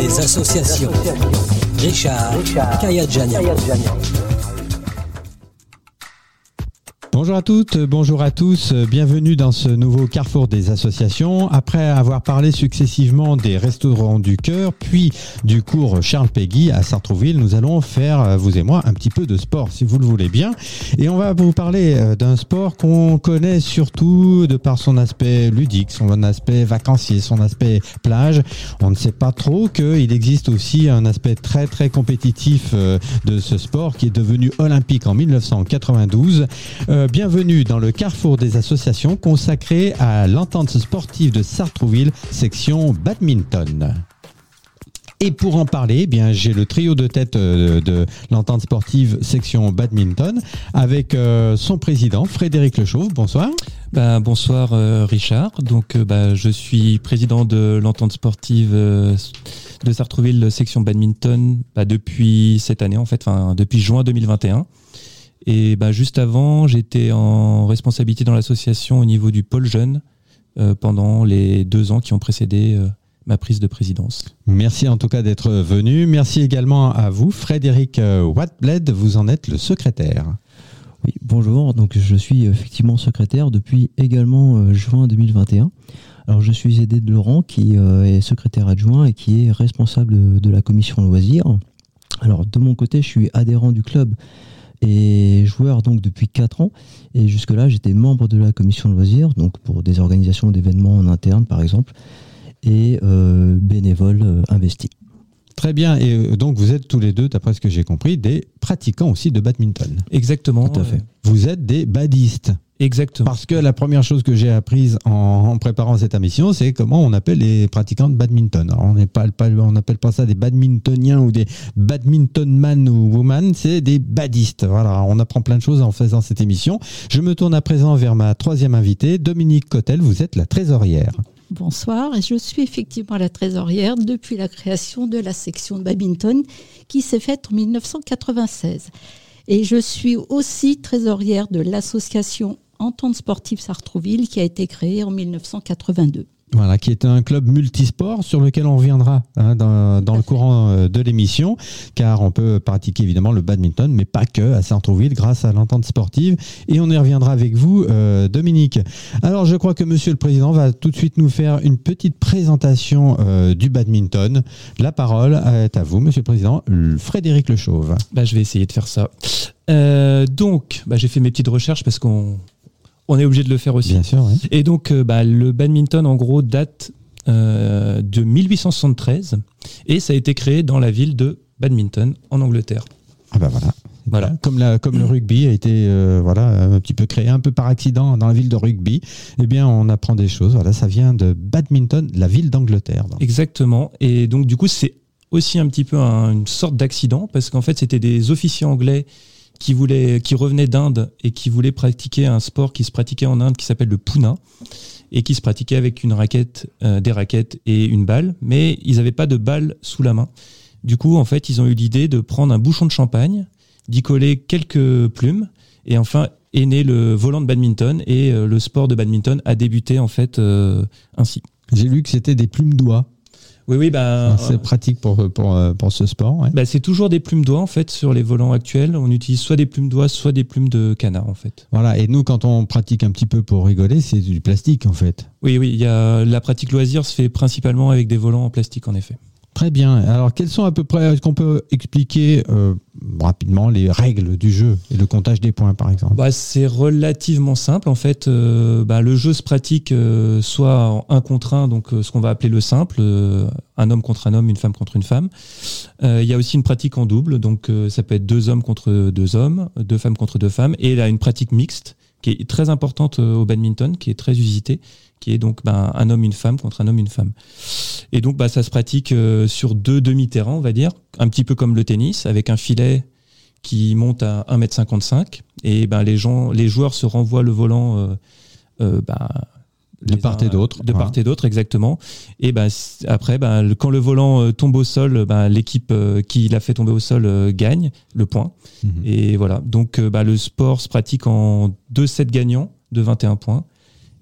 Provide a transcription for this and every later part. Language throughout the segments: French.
des associations. Richard, Richard Bonjour à toutes, bonjour à tous, bienvenue dans ce nouveau carrefour des associations. Après avoir parlé successivement des restaurants du cœur, puis du cours Charles Péguy à Sartrouville, nous allons faire, vous et moi, un petit peu de sport, si vous le voulez bien. Et on va vous parler euh, d'un sport qu'on connaît surtout de par son aspect ludique, son aspect vacancier, son aspect plage. On ne sait pas trop qu'il existe aussi un aspect très très compétitif euh, de ce sport qui est devenu olympique en 1992. Euh, bienvenue dans le carrefour des associations consacré à l'entente sportive de Sartrouville, section badminton. Et pour en parler, eh bien j'ai le trio de tête euh, de l'entente sportive section badminton avec euh, son président Frédéric Lechauve. Bonsoir. Ben, bonsoir Richard. Donc bah, je suis président de l'entente sportive de Sartrouville section badminton bah, depuis cette année en fait, enfin depuis juin 2021. Et bah, juste avant, j'étais en responsabilité dans l'association au niveau du pôle jeune euh, pendant les deux ans qui ont précédé euh, ma prise de présidence. Merci en tout cas d'être venu. Merci également à vous, Frédéric euh, Watbled, vous en êtes le secrétaire. Oui, bonjour. Donc je suis effectivement secrétaire depuis également juin 2021. Alors je suis aidé de Laurent qui est secrétaire adjoint et qui est responsable de la commission loisirs. Alors de mon côté, je suis adhérent du club et joueur donc depuis 4 ans. Et jusque-là, j'étais membre de la commission de loisirs, donc pour des organisations d'événements en interne par exemple, et euh, bénévole euh, investi. Très bien. Et euh, donc, vous êtes tous les deux, d'après ce que j'ai compris, des pratiquants aussi de badminton. Exactement. Tout à fait. Vous êtes des badistes. Exactement. Parce que la première chose que j'ai apprise en, préparant cette émission, c'est comment on appelle les pratiquants de badminton. on n'est pas, on n'appelle pas ça des badmintoniens ou des badmintonman ou woman, c'est des badistes. Voilà, on apprend plein de choses en faisant cette émission. Je me tourne à présent vers ma troisième invitée, Dominique Cotel. Vous êtes la trésorière. Bonsoir, et je suis effectivement la trésorière depuis la création de la section de badminton qui s'est faite en 1996. Et je suis aussi trésorière de l'association Entente sportive Sartrouville qui a été créée en 1982. Voilà, qui est un club multisport sur lequel on reviendra hein, dans, le courant euh, de l'émission, car on peut pratiquer évidemment le badminton, mais pas que à Sartrouville grâce à l'entente sportive. Et on y reviendra avec vous, euh, Dominique. Alors, je crois que Monsieur le Président va tout de suite nous faire une petite présentation euh, du badminton. La parole est à vous, Monsieur le Président, Frédéric Le Chauve. Bah, je vais essayer de faire ça. donc, bah, j'ai fait mes petites recherches parce qu'on on est obligé de le faire aussi. Bien sûr, Et donc, euh, bah, le badminton, en gros, date euh, de 1873 et ça a été créé dans la ville de Badminton, en Angleterre. Ah bah voilà. Voilà. Comme, la, comme le rugby a été euh, voilà, un petit peu créé un peu par accident dans la ville de rugby, eh bien on apprend des choses. Voilà, ça vient de Badminton, la ville d'Angleterre. Exactement. Et donc du coup c'est aussi un petit peu une sorte d'accident parce qu'en fait c'était des officiers anglais qui, voulait, qui revenait d'Inde et qui voulait pratiquer un sport qui se pratiquait en Inde qui s'appelle le Puna et qui se pratiquait avec une raquette, euh, des raquettes et une balle, mais ils n'avaient pas de balle sous la main. Du coup, en fait, ils ont eu l'idée de prendre un bouchon de champagne, d'y coller quelques plumes, et enfin est né le volant de badminton et euh, le sport de badminton a débuté en fait euh, ainsi. J'ai lu que c'était des plumes d'oie. Oui, oui, bah, c'est pratique pour, pour, euh, pour ce sport. Bah, c'est toujours des plumes d'oie en fait sur les volants actuels. On utilise soit des plumes d'oie, soit des plumes de canard en fait. Voilà. Et nous, quand on pratique un petit peu pour rigoler, c'est du plastique en fait. Oui, oui. Il y a la pratique loisir se fait principalement avec des volants en plastique en effet. Très bien. Alors, quelles sont à peu près, est-ce qu'on peut expliquer euh, rapidement les règles du jeu et le comptage des points, par exemple? Bah, C'est relativement simple. En fait, euh, bah, le jeu se pratique euh, soit en un contre un, donc ce qu'on va appeler le simple, un homme contre un homme, une femme contre une femme. Il y a aussi une pratique en double, donc ça peut être deux hommes contre deux hommes, deux femmes contre deux femmes, et a une pratique mixte qui est très importante au badminton, qui est très usitée, qui est donc ben, un homme, une femme contre un homme, une femme. Et donc, bah, ça se pratique euh, sur deux demi-terrains, on va dire, un petit peu comme le tennis, avec un filet qui monte à 1m55. Et ben, les, gens, les joueurs se renvoient le volant euh, euh, ben, de part et d'autre. De part et d'autre, exactement. Et ben, après, ben, quand le volant tombe au sol, ben, l'équipe qui l'a fait tomber au sol gagne le point. Mhm. Et voilà. Donc, ben, le sport se pratique en deux sets gagnants de 21 points.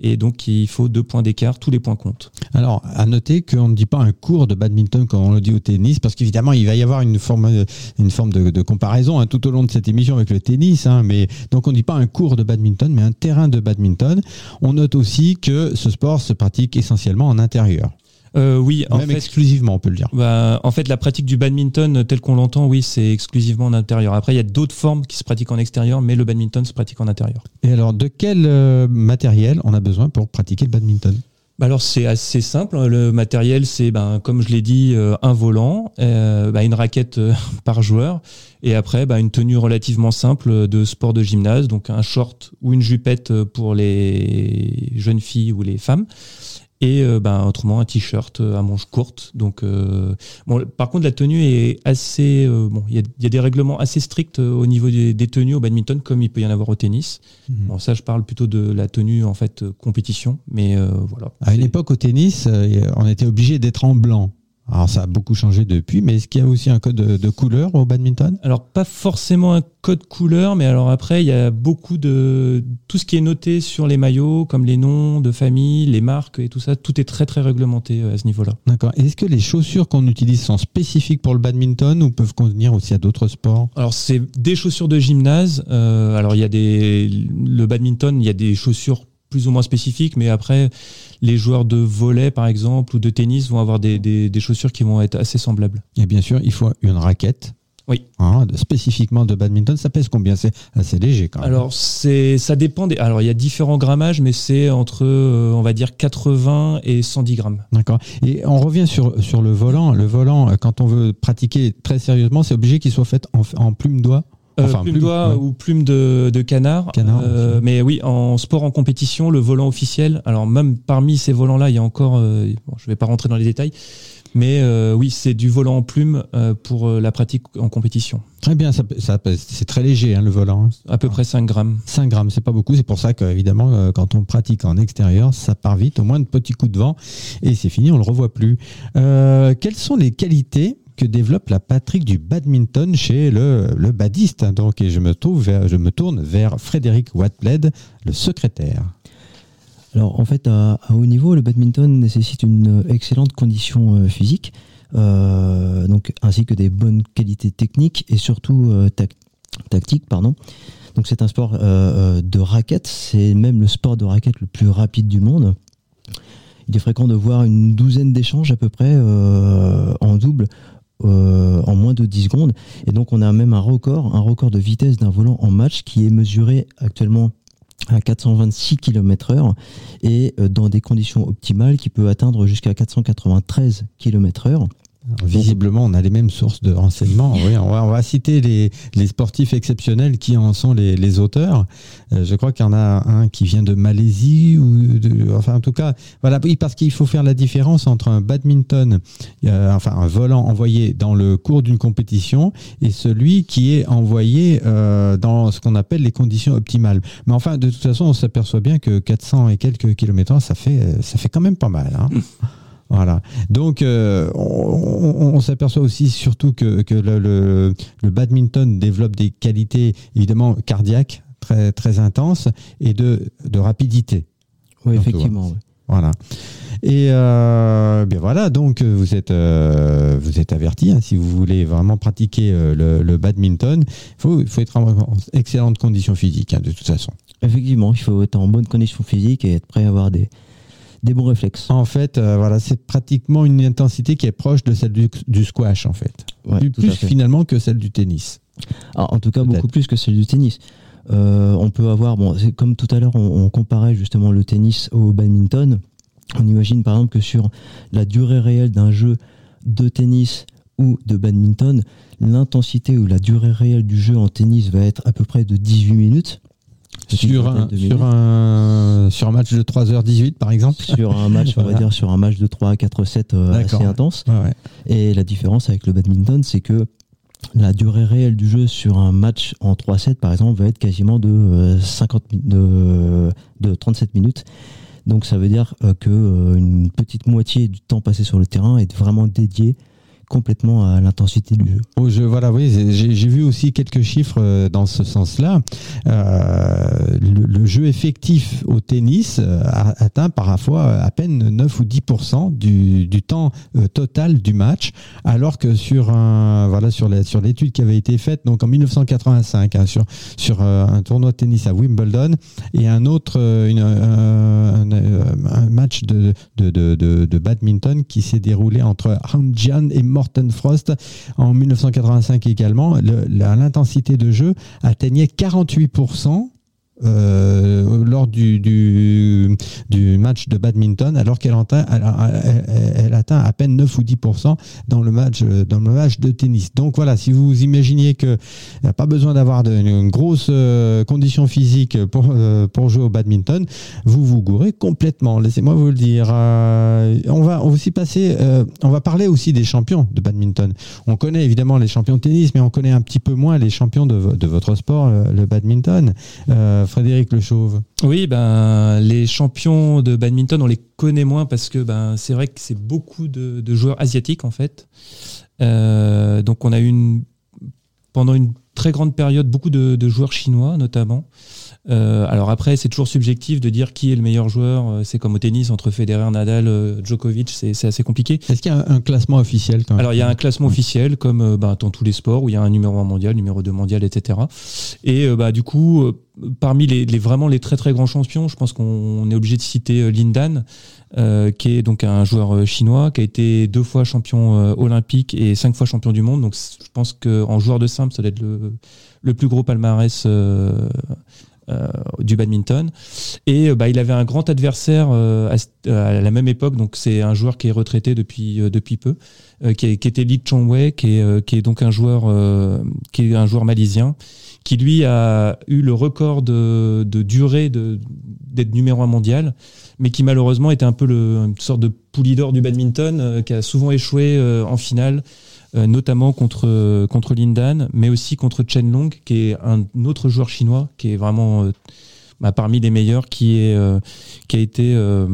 Et donc, il faut deux points d'écart, tous les points comptent. Alors, à noter qu'on ne dit pas un cours de badminton comme on le dit au tennis, parce qu'évidemment, il va y avoir une forme, de, comparaison hein, tout au long de cette émission avec le tennis. Hein, mais donc, on ne dit pas un cours de badminton, mais un terrain de badminton. On note aussi que ce sport se pratique essentiellement en intérieur. Euh, oui, en Même exclusivement, on peut le dire. Bah, en fait, la pratique du badminton, tel qu'on l'entend, oui, c'est exclusivement en intérieur. Après, il y a d'autres formes qui se pratiquent en extérieur, mais le badminton se pratique en intérieur. Et alors, de quel euh, matériel on a besoin pour pratiquer le badminton? Bah alors c'est assez simple. Hein. Le matériel, c'est ben, comme je l'ai dit, euh, un volant, bah, une raquette par joueur, et après bah, une tenue relativement simple de sport de gymnase, donc un short ou une jupette pour les jeunes filles ou les femmes, et euh, ben, autrement un t-shirt euh, à manches courtes. Donc, euh, bon, par contre, la tenue est assez. bon, il y, a des règlements assez stricts au niveau des, tenues au badminton, comme il peut y en avoir au tennis. Mhm. Bon, ça, je parle plutôt de la tenue en fait compétition, mais voilà. À une époque au tennis, on était obligé d'être en blanc. Alors ça a beaucoup changé depuis, mais est-ce qu'il y a aussi un code de, couleur au badminton? Alors pas forcément un code couleur, mais alors après il y a beaucoup de tout ce qui est noté sur les maillots, comme les noms de famille, les marques et tout ça, tout est très très réglementé euh, à ce niveau-là. D'accord. Est-ce que les chaussures qu'on utilise sont spécifiques pour le badminton ou peuvent convenir aussi à d'autres sports? Alors c'est des chaussures de gymnase. Euh, alors il y a des le badminton, il y a des chaussures plus ou moins spécifiques, mais après, les joueurs de volet, par exemple, ou de tennis vont avoir des, chaussures qui vont être assez semblables. Et bien sûr, il faut une raquette. Oui. Hein, spécifiquement de badminton, ça pèse combien? C'est assez léger quand même. Alors, c'est, ça dépend. Des, alors, il y a différents grammages, mais c'est entre, euh, on va dire, 80 et 110 grammes. D'accord. Et on revient sur, sur le volant. Le volant, quand on veut pratiquer très sérieusement, c'est obligé qu'il soit fait en, en plume doigt euh, enfin, plume, d'oie ou plume de, canard. Euh, mais oui, en sport en compétition, le volant officiel, alors même parmi ces volants-là, il y a encore, euh, je ne vais pas rentrer dans les détails, mais oui, c'est du volant en plume pour la pratique en compétition. Très bien, ça, c'est très léger hein, le volant. Hein. À peu près 5 grammes. 5 grammes, c'est pas beaucoup. C'est pour ça qu'évidemment, quand on pratique en extérieur, ça part vite, au moins de petits coups de vent, et c'est fini, on le revoit plus. quelles sont les qualités que développe la Patrick du badminton chez le, le badiste. Donc, et je me, tourne vers Frédéric Watbled, le secrétaire. Alors, en fait, à, haut niveau, le badminton nécessite une excellente condition euh, physique, euh, donc, ainsi que des bonnes qualités techniques et surtout euh, tactiques. Pardon. Donc, c'est un sport de raquette, c'est même le sport de raquette le plus rapide du monde. Il est fréquent de voir une douzaine d'échanges à peu près en double euh, en moins de 10 secondes. Et donc on a même un record, un record de vitesse d'un volant en match qui est mesuré actuellement à 426 km heure et euh, dans des conditions optimales qui peut atteindre jusqu'à 493 km heure. Visiblement, on a les mêmes sources de renseignements. On, va, citer les, sportifs exceptionnels qui en sont les, auteurs. Euh, je crois qu'il y en a un qui vient de Malaisie ou enfin en tout cas, voilà, parce qu'il faut faire la différence entre un badminton, euh, enfin un volant envoyé dans le cours d'une compétition et celui qui est envoyé euh, dans ce qu'on appelle les conditions optimales. Mais enfin, de toute façon, on s'aperçoit bien que 400 et quelques kilomètres, ça fait ça fait quand même pas mal. Hein. Voilà. Donc, euh, on, s'aperçoit aussi surtout que, le, badminton développe des qualités évidemment cardiaques très très intenses et de, rapidité. Oui, effectivement. Voilà. Et euh, bien voilà, donc vous êtes euh, vous êtes averti. Hein, si vous voulez vraiment pratiquer le, badminton, il faut, faut être en excellente condition physique hein, de toute façon. Effectivement, il faut être en bonne condition physique et être prêt à avoir des, des bons réflexes. En fait, euh, voilà, c'est pratiquement une intensité qui est proche de celle du, squash, en fait. plus, finalement que celle du tennis. Ah, en tout cas, beaucoup plus que celle du tennis. Euh, on peut avoir, bon, c'est comme tout à l'heure, on, comparait justement le tennis au badminton. On imagine par exemple que sur la durée réelle d'un jeu de tennis ou de badminton, l'intensité ou la durée réelle du jeu en tennis va être à peu près de 18 minutes. Sur un, sur, un, sur un match de 3h18 par exemple. Sur un match, on va dire, sur un match de 3 4 7 assez intense. Et la différence avec le badminton, c'est que la durée réelle du jeu sur un match en 3-7 par exemple va être quasiment de 50 euh, de, de 37 minutes. Donc ça veut dire euh, que euh, une petite moitié du temps passé sur le terrain est vraiment dédié complètement à l'intensité du jeu. Au jeu, voilà, j'ai vu aussi quelques chiffres euh, dans ce sens-là. Euh, le, jeu effectif au tennis euh, atteint parfois à peine 9 ou 10 du, du temps euh, total du match, alors que sur un voilà sur la, sur l'étude qui avait été faite donc en 1985 hein, sur sur euh, un tournoi de tennis à Wimbledon et un autre euh, euh, un, euh, match de de, de, de, badminton qui s'est déroulé entre Han Jian et Morten Frost en 1985 également. L'intensité de jeu atteignait 48%. Euh, lors du, du, du match de badminton, alors qu'elle atteint, elle, elle- atteint à peine 9 ou 10% dans le match dans le match de tennis. Donc voilà, si vous imaginiez que n'y a pas besoin d'avoir une grosse euh, condition physique pour euh, pour jouer au badminton, vous vous gourrez complètement. Laissez-moi vous le dire. Euh, on va aussi passer, on va parler aussi des champions de badminton. On connaît évidemment les champions de tennis, mais on connaît un petit peu moins les champions de, de votre sport, le, badminton. Frédéric Le Chauve. Oui, ben les champions de badminton, on les connaît moins parce que ben c'est vrai que c'est beaucoup de, joueurs asiatiques en fait. Euh, donc on a eu pendant une très grande période beaucoup de joueurs chinois notamment. Euh, alors après, c'est toujours subjectif de dire qui est le meilleur joueur. Euh, C'est comme au tennis entre Federer, Nadal, euh, Djokovic, c'est assez compliqué. Est-ce qu'il y a un, un classement officiel quand même Alors il y a un classement officiel comme bah, dans tous les sports où il y a un numéro 1 mondial, numéro 2 mondial, etc. Et bah, du coup, parmi les, les- vraiment les très très grands champions, je pense qu'on est obligé de citer euh, Lin Dan, euh, qui est donc un joueur chinois, qui a été deux fois champion euh, olympique et cinq fois champion du monde. Donc je pense qu'en joueur de simple, ça doit être le, le plus gros palmarès euh, du badminton. Et euh, bah, il avait un grand adversaire euh, à, la même époque, donc c'est un joueur qui est retraité depuis, euh, depuis peu, euh, qui, était Lee Chong-wei, qui est, euh, qui est donc un joueur, euh, qui est un joueur malaisien, qui lui a eu le record de, de durée de- d'être numéro un mondial, mais qui malheureusement était un peu le, une sorte de poulie d'or du badminton, euh, qui a souvent échoué euh, en finale, euh, notamment contre, contre Lindan, mais aussi contre Chen Long, qui est un autre joueur chinois, qui est vraiment euh, bah, parmi les meilleurs, qui, euh, a été euh,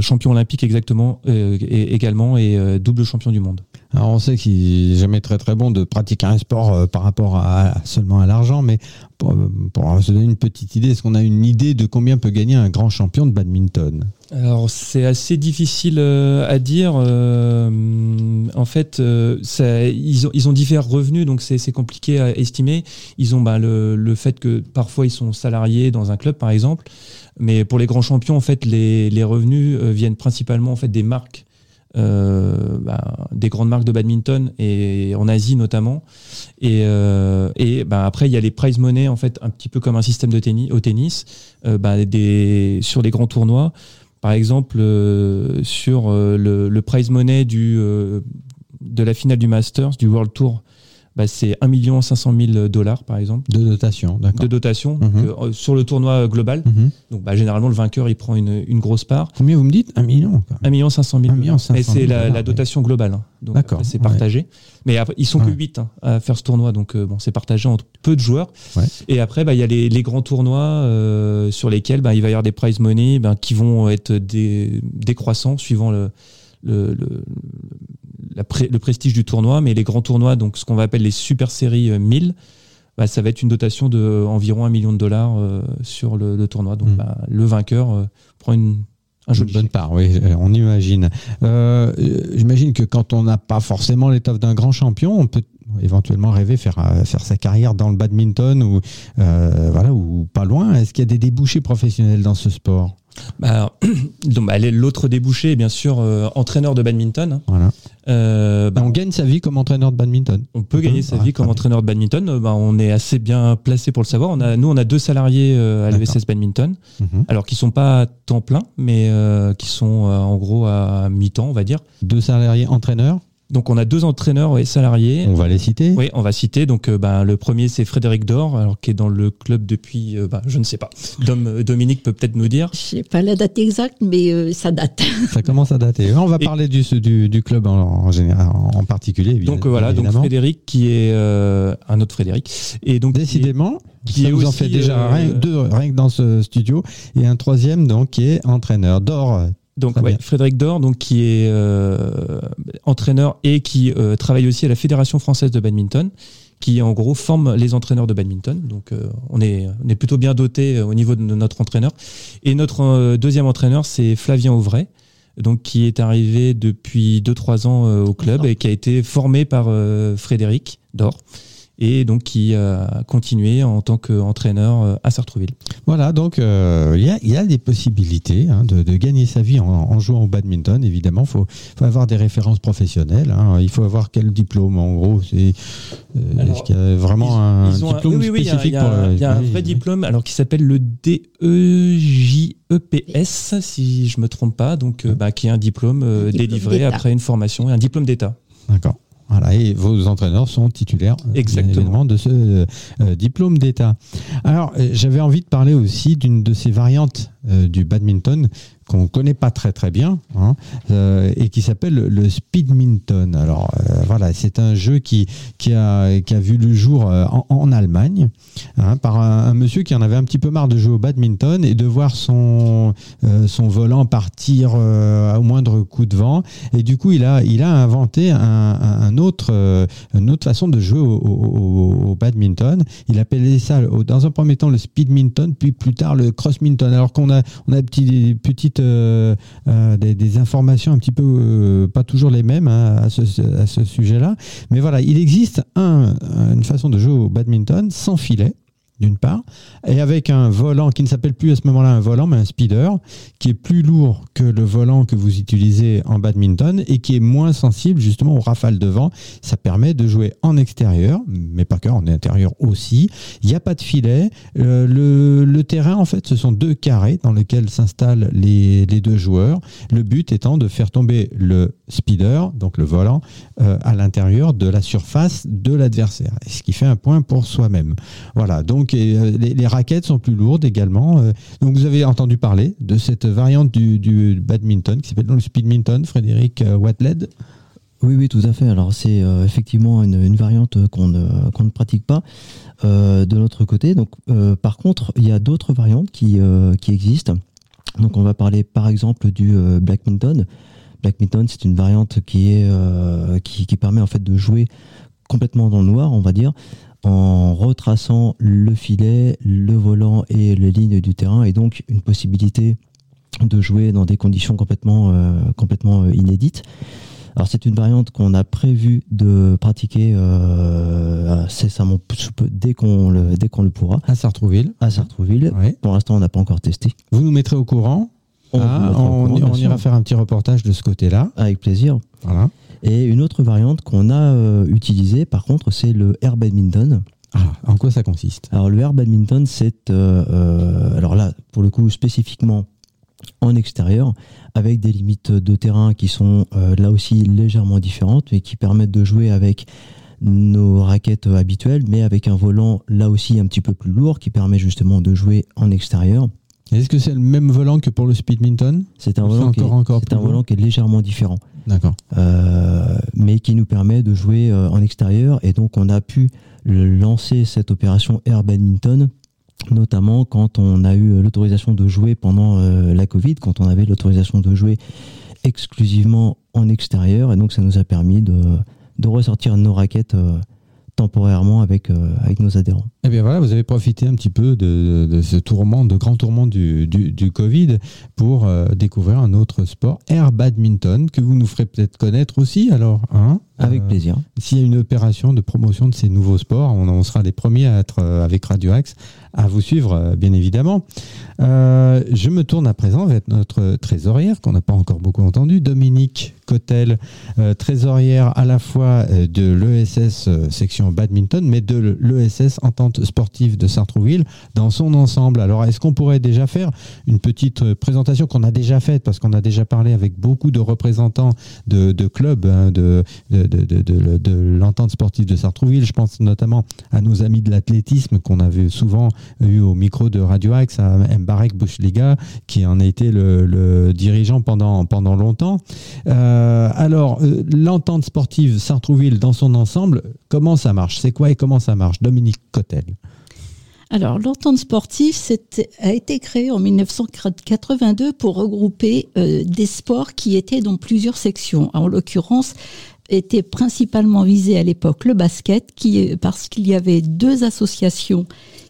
champion olympique exactement, euh, et, également, et euh, double champion du monde. Alors on sait qu'il n'est jamais très très bon de pratiquer un sport euh, par rapport à, seulement à l'argent, mais pour se donner une petite idée, est-ce qu'on a une idée de combien peut gagner un grand champion de badminton? Alors c'est assez difficile euh, à dire. euh, en fait, euh, ils, ont, divers revenus, donc c'est compliqué à estimer. Ils ont bah, le, fait que parfois ils sont salariés dans un club, par exemple. Mais pour les grands champions, en fait, les, revenus viennent principalement en fait des marques, bah, des grandes marques de badminton et en Asie notamment. Et, bah, après, il y a les prize money en fait, un petit peu comme un système au tennis, sur les grands tournois. Par exemple, euh, sur euh, le, le prize money euh, de la finale du Masters, du World Tour, bah, c'est 1 500 000 dollars, par exemple, De dotation, d'accord. de dotation Mhm. euh, sur le tournoi global. Mhm. Donc, bah, généralement, le vainqueur, il prend une, une grosse part. Combien vous me dites? Un million quoi. 1 500 000 1 million 500 Et 000 c'est la, dotation globale. hein. Donc, D'accord, c'est ouais. partagé. Mais après, ils sont que Ouais. 8 à faire ce tournoi. Donc, euh, bon, c'est partagé entre peu de joueurs. Ouais. Et après, bah, il y a les, les grands tournois euh, sur lesquels il va y avoir des prize money qui vont être des, décroissants suivant le, le, le, la pré- le prestige du tournoi. Mais les grands tournois, donc ce qu'on va appeler les super séries euh, 1000, bah, ça va être une dotation de euh, environ un million de dollars euh, sur le, le tournoi. Donc Mm. bah, le vainqueur euh, prend une, un Une bonne chèque. part, oui, euh, on imagine. Euh, euh, J'imagine que quand on n'a pas forcément l'étoffe d'un grand champion, on peut éventuellement rêver faire euh, faire sa carrière dans le badminton ou euh, voilà ou pas loin. Est-ce qu'il y a des débouchés professionnels dans ce sport? Bah, donc, bah, l'autre débouché est bien sûr euh, entraîneur de badminton. hein. Voilà. Euh, bah, on gagne sa vie comme entraîneur de badminton. on peut gagner peut sa Ah, vie comme bien. entraîneur de badminton. Euh, on est assez bien placé pour le savoir. On a, nous, on a deux salariés euh, à l'EVSS badminton. Mhm. Alors, qui sont pas à temps plein, mais qui sont en gros à mi-temps, on va dire. Deux salariés entraîneurs, Donc, on a deux entraîneurs ouais, salariés. on va les citer. Oui, on va citer. Donc, euh, bah, le premier, c'est Frédéric Dor, alors qui est dans le club depuis, euh, bah, je ne sais pas. Dom, euh, Dominique peut peut-être nous dire. Je sais pas la date exacte, mais euh, ça date. Ça commence à dater. On va Et- parler du, du, du club en, en général, en particulier. Donc voilà, donc. Frédéric qui est euh, un autre Frédéric et donc qui est- Décidément, qui ça est vous en aussi, fait déjà euh, rien, deux rien que dans ce studio et un troisième donc qui est entraîneur. Dor, Donc ouais. Frédéric Dor, donc qui est euh, entraîneur et qui euh, travaille aussi à la Fédération française de badminton, qui en gros forme les entraîneurs de badminton. Donc euh, on est on est plutôt bien doté au niveau de notre entraîneur. Et notre deuxième entraîneur, c'est Flavien Auvray, donc qui est arrivé depuis 2-3 ans au club et qui a été formé par Frédéric Dor et donc qui a continué en tant qu'entraîneur euh, à Sartrouville. Voilà, donc euh, il y, a, il y a des possibilités hein, de, de gagner sa vie en, en jouant au badminton. Évidemment, il faut, faut avoir des références professionnelles. hein. Il faut avoir quel diplôme En gros, c'est euh, est-ce qu'il y a vraiment un Ils diplôme oui, oui, oui, il y a- spécifique il y a, pour le- il y a un vrai oui. diplôme alors qui s'appelle le DEJEPS si je me trompe pas donc euh, bah, qui est un diplôme euh, délivré après une formation et un diplôme d'état. D'accord. Voilà, et vos entraîneurs sont titulaires euh, Exactement. de ce euh, euh, diplôme d'État. Alors, j'avais envie de parler aussi d'une de ces variantes euh, du badminton qu'on connaît pas très très bien hein, euh, et qui s'appelle le- speedminton. Alors euh, voilà, c'est un jeu qui qui a qui a vu le jour euh, en, en Allemagne hein, par un, monsieur qui en avait un petit peu marre de jouer au badminton et de voir son son volant partir au moindre coup de vent et du coup il a il a inventé un, un- autre une autre façon de jouer au, badminton. Il appelait ça dans un premier temps le speedminton, puis plus tard le crossminton. Alors qu'on a on a des petites euh, euh, des, informations un petit peu euh, pas toujours les mêmes hein, à ce, sujet-là. Mais voilà, il existe un, une façon de jouer au badminton sans filet d'une part, et avec un volant qui ne s'appelle plus à ce moment-là un volant, mais un speeder, qui est plus lourd que le volant que vous utilisez en badminton et qui est moins sensible justement aux rafales de vent. Ça permet de jouer en extérieur, mais pas que, en intérieur aussi. Il n'y a pas de filet. Euh, le, terrain, en fait, ce sont deux carrés dans lesquels s'installent les, les deux joueurs. Le but étant de faire tomber le speeder, donc le volant, euh, à l'intérieur de la surface de l'adversaire, ce qui fait un point pour soi-même. Voilà, donc euh, les, raquettes sont plus lourdes également. euh, donc vous avez entendu parler de cette variante du, badminton qui s'appelle le speedminton, Frédéric euh, Watled. Oui, oui, tout à fait. Alors c'est effectivement une, variante qu'on ne, pratique pas de notre côté. Donc, par contre, il y a d'autres variantes qui, existent. Donc on va parler par exemple du blackminton. Blackminton, c'est une variante qui, est, qui permet en fait de jouer complètement dans le noir, on va dire, en retraçant le filet, le volant et les lignes du terrain, et donc une possibilité de jouer dans des conditions complètement, euh, complètement euh, inédites. Alors c'est une variante qu'on a prévu de pratiquer euh, dès qu'on le, dès qu'on le pourra à Sartrouville. à Sartrouville. Pour l'instant, on n'a pas encore testé. Vous nous mettrez au courant. On Ah, on, courant, on ira faire un petit reportage de ce côté-là. Avec plaisir. Voilà. Et une autre variante qu'on a euh, utilisée, par contre, c'est le air badminton. Ah, en quoi ça consiste? Alors le air badminton, c'est euh, euh, alors là pour le coup spécifiquement en extérieur, avec des limites de terrain qui sont euh, là aussi légèrement différentes, mais qui permettent de jouer avec nos raquettes habituelles, mais avec un volant là aussi un petit peu plus lourd, qui permet justement de jouer en extérieur. Est-ce que c'est le même volant que pour le speedminton? C'est un, Ou c'est volant qui est, encore- encore c'est plus un lourd? volant qui est légèrement différent. D'accord. Euh, mais qui nous permet de jouer euh, en extérieur. Et donc, on a pu lancer cette opération Air Badminton, notamment quand on a eu l'autorisation de jouer pendant euh, la Covid, quand on avait l'autorisation de jouer exclusivement en extérieur. Et donc, ça nous a permis de, ressortir nos raquettes temporairement avec nos adhérents. Eh bien voilà, vous avez profité un petit peu de, de ce tourment, de grand tourment du, du, du Covid pour euh, découvrir un autre sport, air badminton, que vous nous ferez peut-être connaître aussi alors. Hein Avec Euh, plaisir. S'il y a une opération de promotion de ces nouveaux sports, on, on sera les premiers à être euh, avec Radio Axe à vous suivre, bien évidemment. Je me tourne à présent vers notre trésorière, qu'on n'a pas encore beaucoup entendu, Dominique Cotel, trésorière à la fois de l'ESS section badminton, mais de l'ESS Entente sportive de Sartrouville dans son ensemble. Alors, est-ce qu'on pourrait déjà faire une petite euh, présentation qu'on a déjà faite, parce qu'on a déjà parlé avec beaucoup de représentants de, clubs, hein, de, l'entente sportive de Sartrouville. Je pense notamment à nos amis de l'athlétisme qu'on avait souvent eu au micro de Radio Axe, à Mbarek Bouchliga, qui en a été le, dirigeant pendant, longtemps. Euh, alors, euh, l'entente sportive Sartrouville dans son ensemble, comment ça marche? C'est quoi et comment ça marche? Dominique Cotel. Alors, l'entente sportive a été créée en 1982 pour regrouper euh, des sports qui étaient dans plusieurs sections. En l'occurrence, était principalement visé à l'époque le basket, qui, parce qu'il y avait deux associations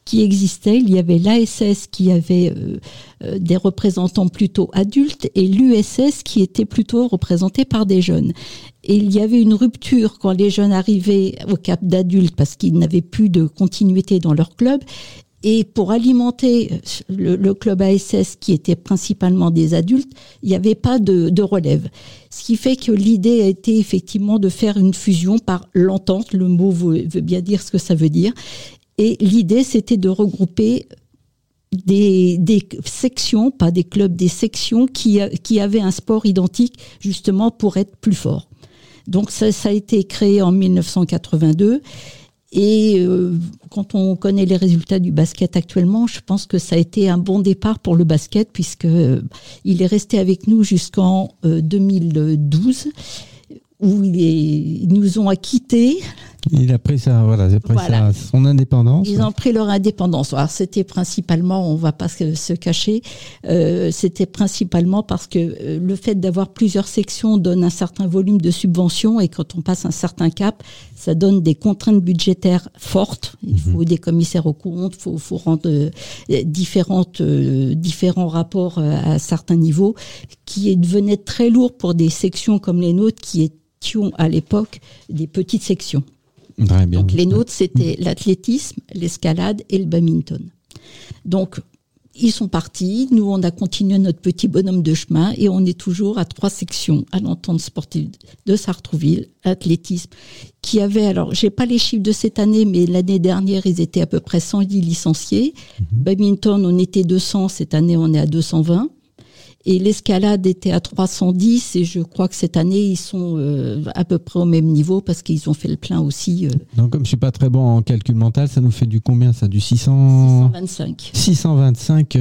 qui existaient. Il y avait l'ASS qui avait euh, euh, des représentants plutôt adultes et l'USS qui était plutôt représenté par des jeunes. Et il y avait une rupture quand les jeunes arrivaient au cap d'adultes parce qu'ils n'avaient plus de continuité dans leur club et pour alimenter le, club ASS, qui était principalement des adultes, il n'y avait pas de, relève. Ce qui fait que l'idée a été effectivement de faire une fusion par l'entente. Le mot veut, bien dire ce que ça veut dire. Et l'idée, c'était de regrouper des, sections, pas des clubs, des sections qui, qui avaient un sport identique, justement pour être plus fort. Donc ça a été créé en 1982. Et euh, quand on connaît les résultats du basket actuellement, je pense que ça a été un bon départ pour le basket puisque euh, il est resté avec nous jusqu'en 2012 euh, où ils nous ont acquittés il a pris ça, voilà, pris son indépendance. Ils ont pris leur indépendance. Alors c'était principalement, on va pas se cacher, euh, c'était principalement parce que euh, le fait d'avoir plusieurs sections donne un certain volume de subventions et quand on passe un certain cap, ça donne des contraintes budgétaires fortes. Il mhm. faut des commissaires aux comptes, il faut, faut, rendre euh, différentes, différents rapports à certains niveaux, qui devenaient très lourds pour des sections comme les nôtres qui étions à l'époque des petites sections. Donc les nôtres, c'était l'athlétisme, l'escalade et le badminton. Donc ils sont partis, nous on a continué notre petit bonhomme de chemin et on est toujours à trois sections à l'entente sportive de Sartrouville, athlétisme, qui avait, alors j'ai pas les chiffres de cette année, mais l'année dernière ils étaient à peu près 110 licenciés. Mhm. Badminton on était 200, cette année on est à 220. Et l'escalade était à 310 et je crois que cette année ils sont euh, à peu près au même niveau parce qu'ils ont fait le plein aussi. Euh. Donc comme je suis pas très bon en calcul mental, ça nous fait du combien ça? Du 600 625. 625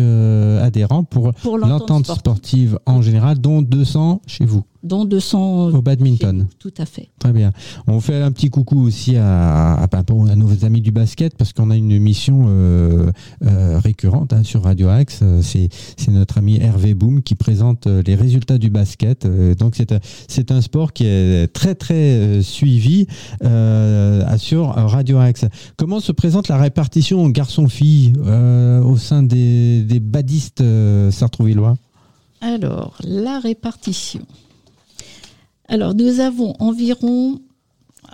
adhérents pour, pour l'entente sportive en général, dont 200 chez vous dont 200 au badminton. Tout à fait. Très bien. On fait un petit coucou aussi à, à, à nos amis du basket parce qu'on a une mission euh, euh, récurrente hein, sur Radio Axe. C'est notre ami Hervé Boom qui présente euh, les résultats du basket. donc c'est c'est un sport qui est très très suivi sur Radio Axe. Comment se présente la répartition garçons-filles au sein des, des badistes sartrouvillois alors, la répartition. Alors, nous avons environ,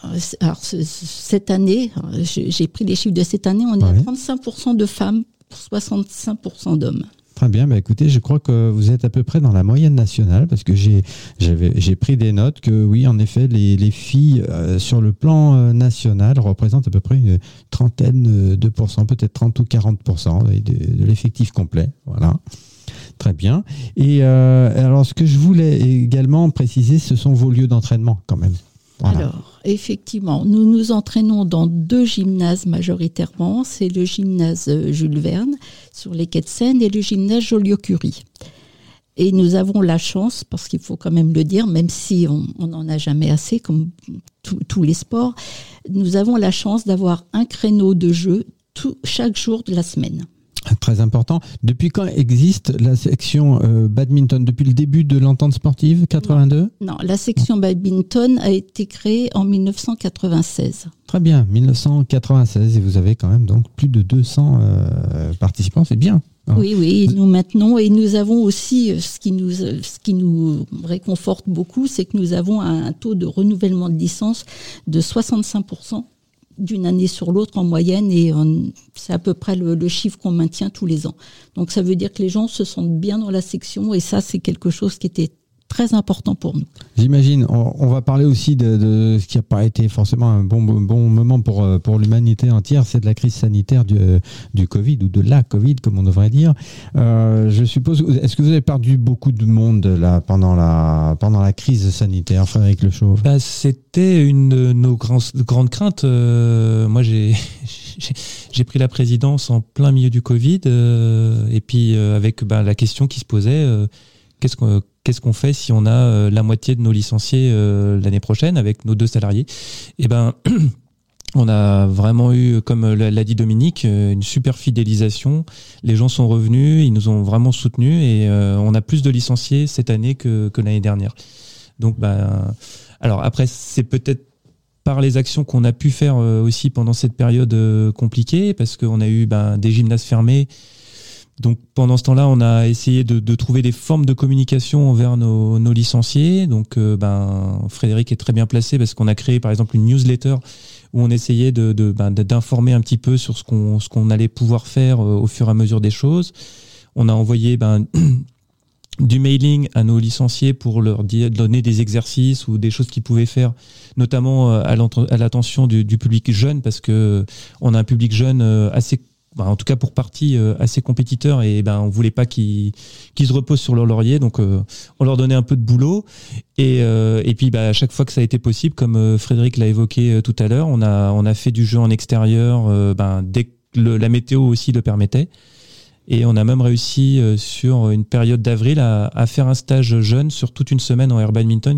euh, alors cette année, j'ai pris les chiffres de cette année, on est à 35% de femmes pour 65% d'hommes. Très bien, bah écoutez, je crois que vous êtes à peu près dans la moyenne nationale parce que j'ai j'ai pris des notes que oui, en effet, les, les filles euh, sur le plan euh, national représentent à peu près une trentaine de pourcents, peut-être 30 ou 40 de, de l'effectif complet. Voilà. Très bien. Et euh, alors, ce que je voulais également préciser, ce sont vos lieux d'entraînement quand même. Alors, effectivement, nous nous entraînons dans deux gymnases majoritairement. C'est le gymnase euh, Jules Verne sur les quais de Seine et le gymnase Joliot-Curie. Et nous avons la chance, parce qu'il faut quand même le dire, même si on n'en a jamais assez, comme tous les sports, nous avons la chance d'avoir un créneau de jeu chaque jour de la semaine. Très important. Depuis quand existe la section euh, badminton? Depuis le début de l'entente sportive, 82 non. la section badminton a été créée en 1996. Très bien, 1996, et vous avez quand même donc plus de 200 euh, participants, c'est bien. Hein. Oui, oui, nous maintenons et nous avons aussi, euh, ce qui nous, ce qui nous réconforte beaucoup, c'est que nous avons un taux de renouvellement de licence de 65% d'une année sur l'autre en moyenne et c'est à peu près le, chiffre qu'on maintient tous les ans. Donc ça veut dire que les gens se sentent bien dans la section et ça c'est quelque chose qui était très important pour nous. J'imagine. On, va parler aussi de, ce qui n'a pas été forcément un bon, bon moment pour, euh, pour l'humanité entière, c'est de la crise sanitaire du, euh, du Covid ou de la Covid, comme on devrait dire. Euh, je suppose, est-ce que vous avez perdu beaucoup de monde là pendant la, pendant la crise sanitaire, Frédéric Le Chauve? Bah, C'était une de nos grandes craintes. moi, j'ai j'ai pris la présidence en plein milieu du Covid et puis avec bah, la question qui se posait qu'est-ce qu'on fait si on a euh, la moitié de nos licenciés euh, l'année prochaine avec nos deux salariés? Eh ben On a vraiment eu, comme l'a dit Dominique, une super fidélisation. Les gens sont revenus, ils nous ont vraiment soutenus et on a plus de licenciés cette année que, l'année dernière. Donc, bah, alors après, c'est peut-être par les actions qu'on a pu faire aussi pendant cette période compliquée, parce qu'on a eu ben, des gymnases fermés, donc pendant ce temps-là, on a essayé de, trouver des formes de communication envers nos, licenciés. Donc euh, ben, Frédéric est très bien placé parce qu'on a créé par exemple une newsletter où on essayait de, ben, d'informer un petit peu sur ce qu'on, ce qu'on allait pouvoir faire euh, au fur et à mesure des choses. On a envoyé ben, du mailing à nos licenciés pour leur donner des exercices ou des choses qu'ils pouvaient faire, notamment euh, à l'attention du, du, public jeune, parce que on a un public jeune assez bah, en tout cas pour partie euh, assez compétiteurs et ben on voulait pas qu'ils qu'ils se reposent sur leur laurier. Donc euh, on leur donnait un peu de boulot. Et euh, et puis bah, à chaque fois que ça a été possible comme Frédéric l'a évoqué tout à l'heure on a on a fait du jeu en extérieur ben dès que la météo aussi le permettait. Et on a même réussi sur une période d'avril à, à faire un stage jeune sur toute une semaine en air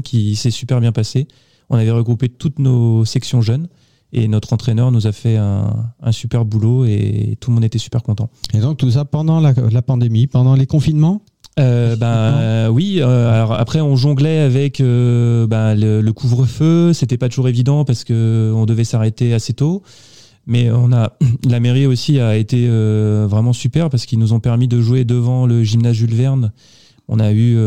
qui s'est super bien passé. On avait regroupé toutes nos sections jeunes et notre entraîneur nous a fait un, super boulot et tout le monde était super content. Et donc tout ça pendant la, pandémie, pendant les confinements? Euh, ben oui. Euh, alors après, on jonglait avec euh, ben, le, couvre-feu. C'était pas toujours évident parce que on devait s'arrêter assez tôt. Mais on a la mairie aussi a été vraiment super parce qu'ils nous ont permis de jouer devant le gymnase Jules Verne. On a eu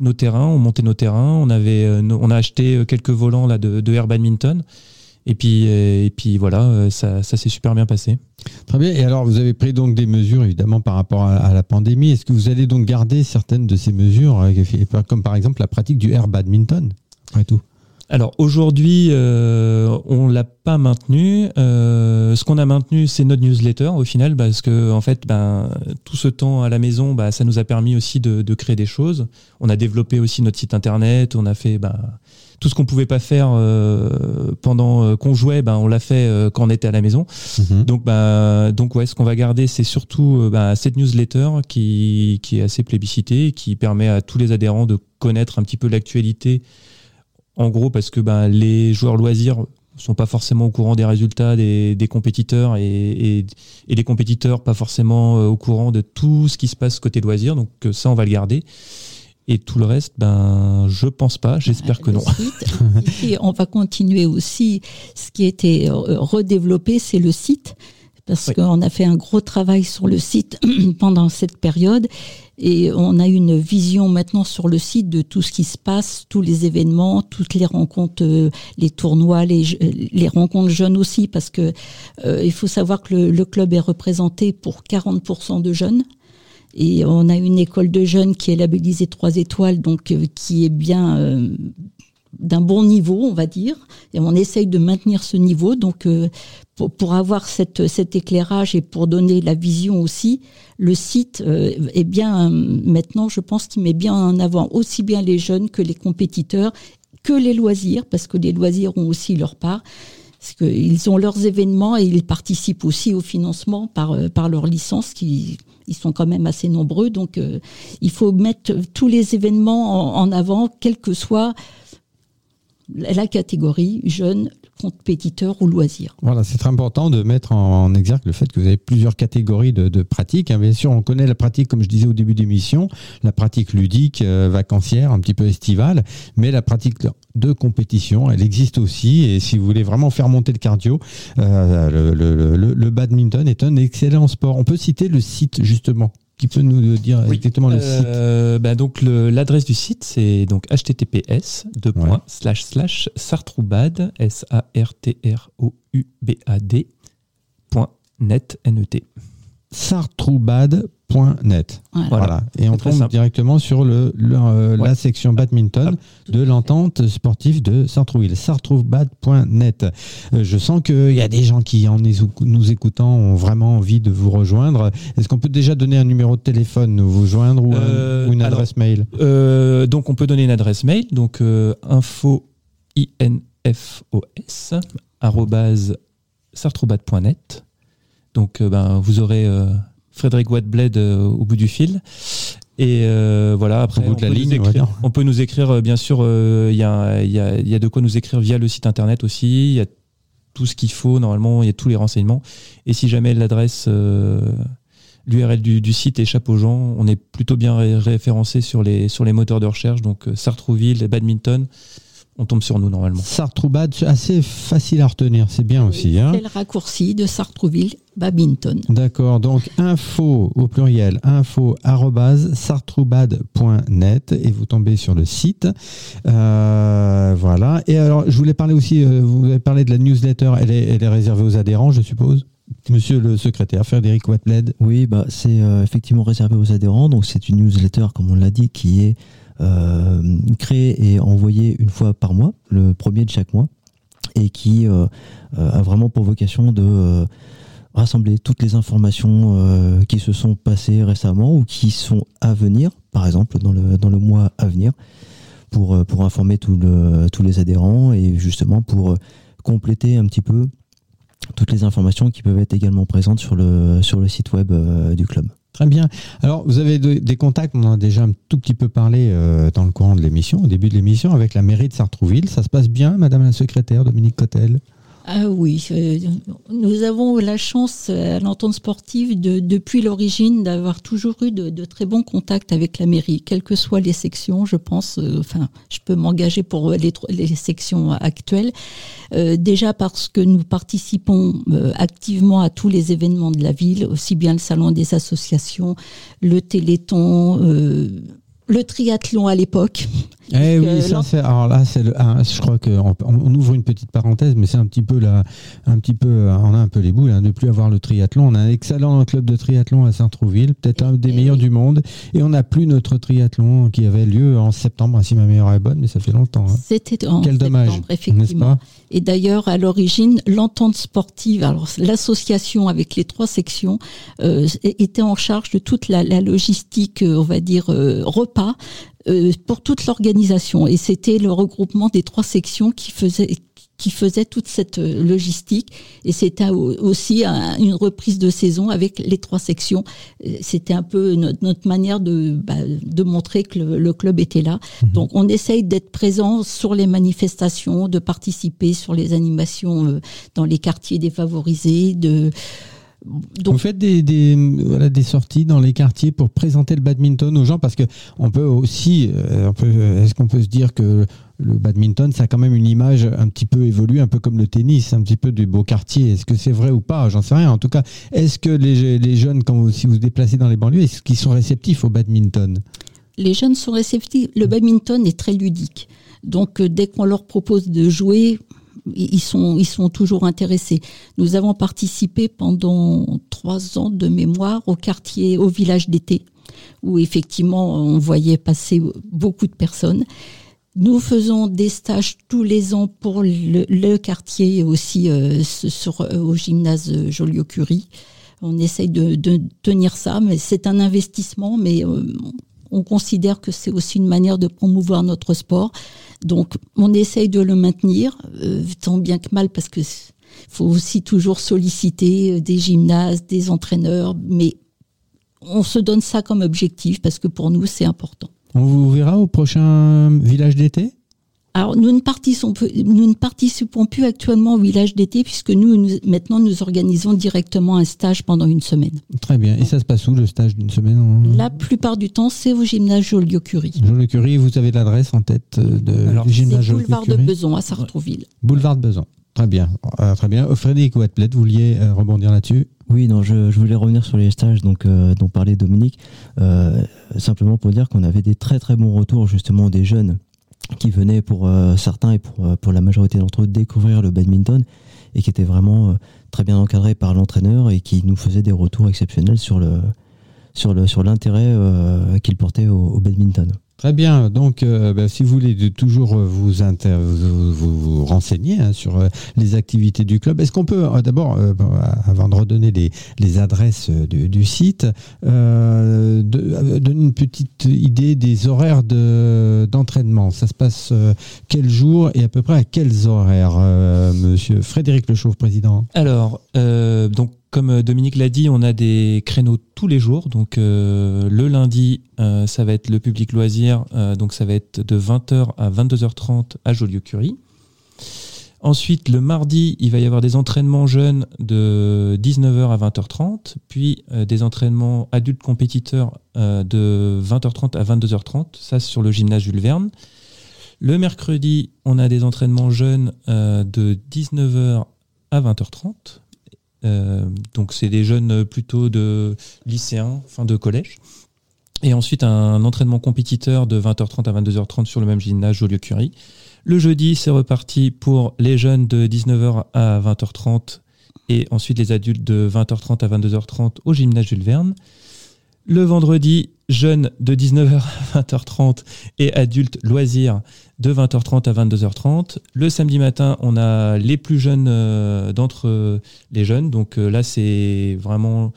nos terrains, on montait nos terrains. On avait, on a acheté quelques volants là de, de air badminton. Et puis, euh, et puis voilà, euh, ça, ça s'est super bien passé. Très bien. Et alors, vous avez pris donc des mesures, évidemment, par rapport à, la pandémie. Est-ce que vous allez donc garder certaines de ces mesures, euh, comme par exemple la pratique du air badminton, après tout? Alors aujourd'hui, euh, on l'a pas maintenu. Euh, ce qu'on a maintenu, c'est notre newsletter au final, parce que en fait, ben, tout ce temps à la maison, bah, ça nous a permis aussi de, de, créer des choses. On a développé aussi notre site internet. On a fait ben, tout ce qu'on pouvait pas faire euh, pendant euh, qu'on jouait, ben on l'a fait euh, quand on était à la maison. Mhm. Donc ben donc ouais, ce qu'on va garder, c'est surtout ben, cette newsletter qui qui est assez plébiscitée, qui permet à tous les adhérents de connaître un petit peu l'actualité. En gros, parce que ben les joueurs loisirs sont pas forcément au courant des résultats des, des compétiteurs et, et, et, les compétiteurs pas forcément au courant de tout ce qui se passe côté loisirs. Donc ça, on va le garder. Et tout le reste, ben, je pense pas. J'espère que non. et on va continuer aussi. Ce qui a été euh, redéveloppé, c'est le site, parce qu'on a fait un gros travail sur le site pendant cette période, et on a une vision maintenant sur le site de tout ce qui se passe, tous les événements, toutes les rencontres, euh, les tournois, les, les rencontres jeunes aussi, parce que euh, il faut savoir que le, le club est représenté pour 40% de jeunes. Et on a une école de jeunes qui est labellisée trois étoiles, donc euh, qui est bien euh, d'un bon niveau, on va dire. Et on essaye de maintenir ce niveau. Donc, euh, pour, pour, avoir cette, cet éclairage et pour donner la vision aussi, le site est bien maintenant, je pense qu'il met bien en avant aussi bien les jeunes que les compétiteurs, que les loisirs, parce que les loisirs ont aussi leur part. Parce qu'ils ont leurs événements et ils participent aussi au financement par, par leur licence qui, ils sont quand même assez nombreux, donc euh, il faut mettre tous les événements en, avant, quelle que soit la catégorie, jeune, compétiteur ou loisir. Voilà, c'est très important de mettre en, exergue le fait que vous avez plusieurs catégories de, pratiques. Hein. Bien sûr, on connaît la pratique, comme je disais au début d'émission, la pratique ludique, euh, vacancière, un petit peu estivale, mais la pratique de compétition, elle existe aussi. Et si vous voulez vraiment faire monter le cardio, euh, le badminton est un excellent sport. On peut citer le site justement qui peut nous dire exactement le site euh, bah donc l'adresse du site c'est donc https slash slash sartroubad s a r t r o u b a d net n e t sartroubad.net. Voilà. Et on tombe directement sur le, euh, la section badminton de l'entente sportive de Sartrouville. Sartroubad.net. Euh, je sens qu'il y a des gens qui, en nous écoutant, ont vraiment envie de vous rejoindre. Est-ce qu'on peut déjà donner un numéro de téléphone, vous joindre ou, euh, une adresse mail? Donc, on peut donner une adresse mail. Donc, info infos sartroubad.net donc, euh, ben, vous aurez euh, Frédéric Whiteblade euh, au bout du fil. Et voilà, après, on, peut ligne, écrire, on, peut nous écrire, bien sûr, il y, a, y, a, y, a, de quoi nous écrire via le site internet aussi. Il y a tout ce qu'il faut. Normalement, il y a tous les renseignements. Et si jamais l'adresse, l'URL du, site échappe aux gens, on est plutôt bien référencé sur les, sur les moteurs de recherche. Donc, Sartrouville, badminton, on tombe sur nous normalement. Sartroubad, assez facile à retenir, c'est bien aussi. Hein c'est le raccourci de Sartrouville, Babington. D'accord, donc info au pluriel, info sartroubad.net et vous tombez sur le site. Euh, voilà. Et alors, je voulais parler aussi, euh, vous avez parlé de la newsletter, elle est, elle est réservée aux adhérents, je suppose Monsieur le secrétaire, Frédéric Watbled. Oui, bah, c'est euh, effectivement réservé aux adhérents. Donc, c'est une newsletter, comme on l'a dit, qui est créé et envoyé une fois par mois, le premier de chaque mois, et qui euh, euh, a vraiment pour vocation de rassembler toutes les informations qui se sont passées récemment ou qui sont à venir, par exemple dans le, dans le mois à venir, pour, pour informer tous les adhérents et justement pour compléter un petit peu toutes les informations qui peuvent être également présentes sur le, sur le site web du club. Très bien. Alors, vous avez des contacts, on en a déjà un tout petit peu parlé euh, dans le courant de l'émission, au début de l'émission, avec la mairie de Sartrouville. Ça se passe bien, Madame la secrétaire, Dominique Cotel? Ah oui, euh, nous avons la chance à l'entente sportive de, depuis l'origine d'avoir toujours eu de, très bons contacts avec la mairie, quelles que soient les sections. Je pense, euh, enfin, je peux m'engager pour les, les, sections actuelles. Euh, déjà parce que nous participons activement à tous les événements de la ville, aussi bien le salon des associations, le Téléthon, le triathlon à l'époque. Eh oui, ça c'est. Alors là, c'est le. je crois qu'on on ouvre une petite parenthèse, mais c'est un petit peu là, un petit peu. On a un peu les boules hein, de plus avoir le triathlon. On a un excellent club de triathlon à Saint-Trouville, peut-être un des eh meilleurs du monde, et on n'a plus notre triathlon qui avait lieu en septembre, si ma mémoire est bonne, mais ça fait longtemps. Hein. C'était en Quel dommage, effectivement. Pas? Et d'ailleurs, à l'origine, l'entente sportive, alors l'association avec les trois sections, euh, était en charge de toute la, la logistique, euh, on va dire euh, repas euh, pour toute l'organisation. Et c'était le regroupement des trois sections qui faisait qui faisait toute cette euh, logistique. Et c'était aussi une reprise de saison avec les trois sections. Euh, c'était un peu notre, manière de, bah, de montrer que le, club était là. Mhm. Donc on essaye d'être présent sur les manifestations, de participer sur les animations dans les quartiers défavorisés, de donc, Vous faites des, des, voilà, des sorties dans les quartiers pour présenter le badminton aux gens parce que on peut aussi, euh, est-ce qu'on peut se dire que le badminton, ça a quand même une image un petit peu évoluée, un peu comme le tennis, un petit peu du beau quartier. Est-ce que c'est vrai ou pas? J'en sais rien. En tout cas, est-ce que les, les jeunes, quand vous, si vous vous déplacez dans les banlieues, est-ce qu'ils sont réceptifs au badminton? Les jeunes sont réceptifs. Le badminton est très ludique. Donc, euh, dès qu'on leur propose de jouer, ils sont, ils sont toujours intéressés. Nous avons participé pendant trois ans de mémoire au quartier, au village d'été, où effectivement on voyait passer beaucoup de personnes. Nous faisons des stages tous les ans pour le, quartier aussi euh, euh, au gymnase Joliot-Curie. On essaye de, de, tenir ça, mais c'est un investissement, mais euh, on considère que c'est aussi une manière de promouvoir notre sport. Donc, on essaye de le maintenir, euh, tant bien que mal, parce que faut aussi toujours solliciter euh, des gymnastes, des entraîneurs, mais on se donne ça comme objectif parce que pour nous, c'est important. On vous verra au prochain village d'été? Alors, nous ne, participons, nous ne participons plus actuellement au village d'été puisque nous, maintenant, nous organisons directement un stage pendant une semaine. Très bien. Et ça se passe où, le stage d'une semaine La plupart du temps, c'est au gymnase Joliot-Curie. Joliot-Curie, vous avez l'adresse en tête euh, de Alors, du gymnase Joliot-Curie Boulevard de Beson à Sartrouville. Boulevard de Beson. Très bien. Euh, très bien. Frédéric Ouattelet, vous vouliez euh, rebondir là-dessus? Oui, non, je, voulais revenir sur les stages donc, dont parlait Dominique, simplement pour dire qu'on avait des très très bons retours justement des jeunes qui venaient pour euh, certains et pour, euh, pour la majorité d'entre eux découvrir le badminton et qui étaient vraiment euh, très bien encadrés par l'entraîneur et qui nous faisaient des retours exceptionnels sur l'intérêt qu'il portait au badminton. Très bien. Donc, euh, bah, si vous voulez toujours euh, vous, renseigner hein, sur euh, les activités du club, est-ce qu'on peut d'abord, avant de redonner les, adresses du, site, donner une petite idée des horaires d'entraînement Ça se passe quel jour et à peu près à quels horaires, Monsieur Frédéric Le Chauve, président? Alors, donc comme euh, Dominique l'a dit, on a des créneaux tous les jours. Donc euh, le lundi, euh, ça va être le public loisir. donc ça va être de 20h à 22h30 à Joliot-Curie. Ensuite, le mardi, il va y avoir des entraînements jeunes de 19h à 20h30, puis des entraînements adultes compétiteurs de 20h30 à 22h30, ça sur le gymnase Jules Verne. Le mercredi, on a des entraînements jeunes de 19h à 20h30. Euh, donc c'est des jeunes plutôt de lycéens, fin de collège. Et ensuite un entraînement compétiteur de 20h30 à 22h30 sur le même gymnase Joliot-Curie. Le jeudi, c'est reparti pour les jeunes de 19h à 20h30 et ensuite les adultes de 20h30 à 22h30 au gymnase Jules Verne. Le vendredi, jeunes de 19h à 20h30 et adultes loisirs de 20h30 à 22h30. Le samedi matin, on a les plus jeunes euh, d'entre les jeunes. Donc euh, là, c'est vraiment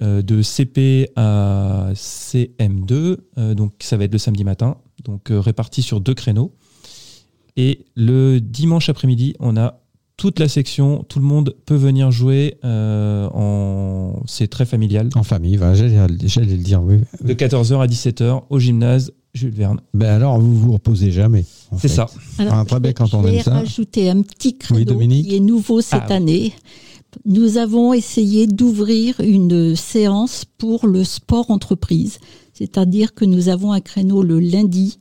euh, de CP à CM2. donc ça va être le samedi matin, donc réparti sur deux créneaux. Et le dimanche après-midi, on a toute la section, tout le monde peut venir jouer. en... C'est très familial. En famille, j'allais le dire. Oui. De 14h à 17h au gymnase Jules Verne. Ben alors, vous vous reposez jamais. C'est ça. Alors, très bien quand on je aime vais ça. rajouter un petit créneau Oui, Dominique qui est nouveau cette Ah. année. Nous avons essayé d'ouvrir une séance pour le sport entreprise. C'est-à-dire que nous avons un créneau le lundi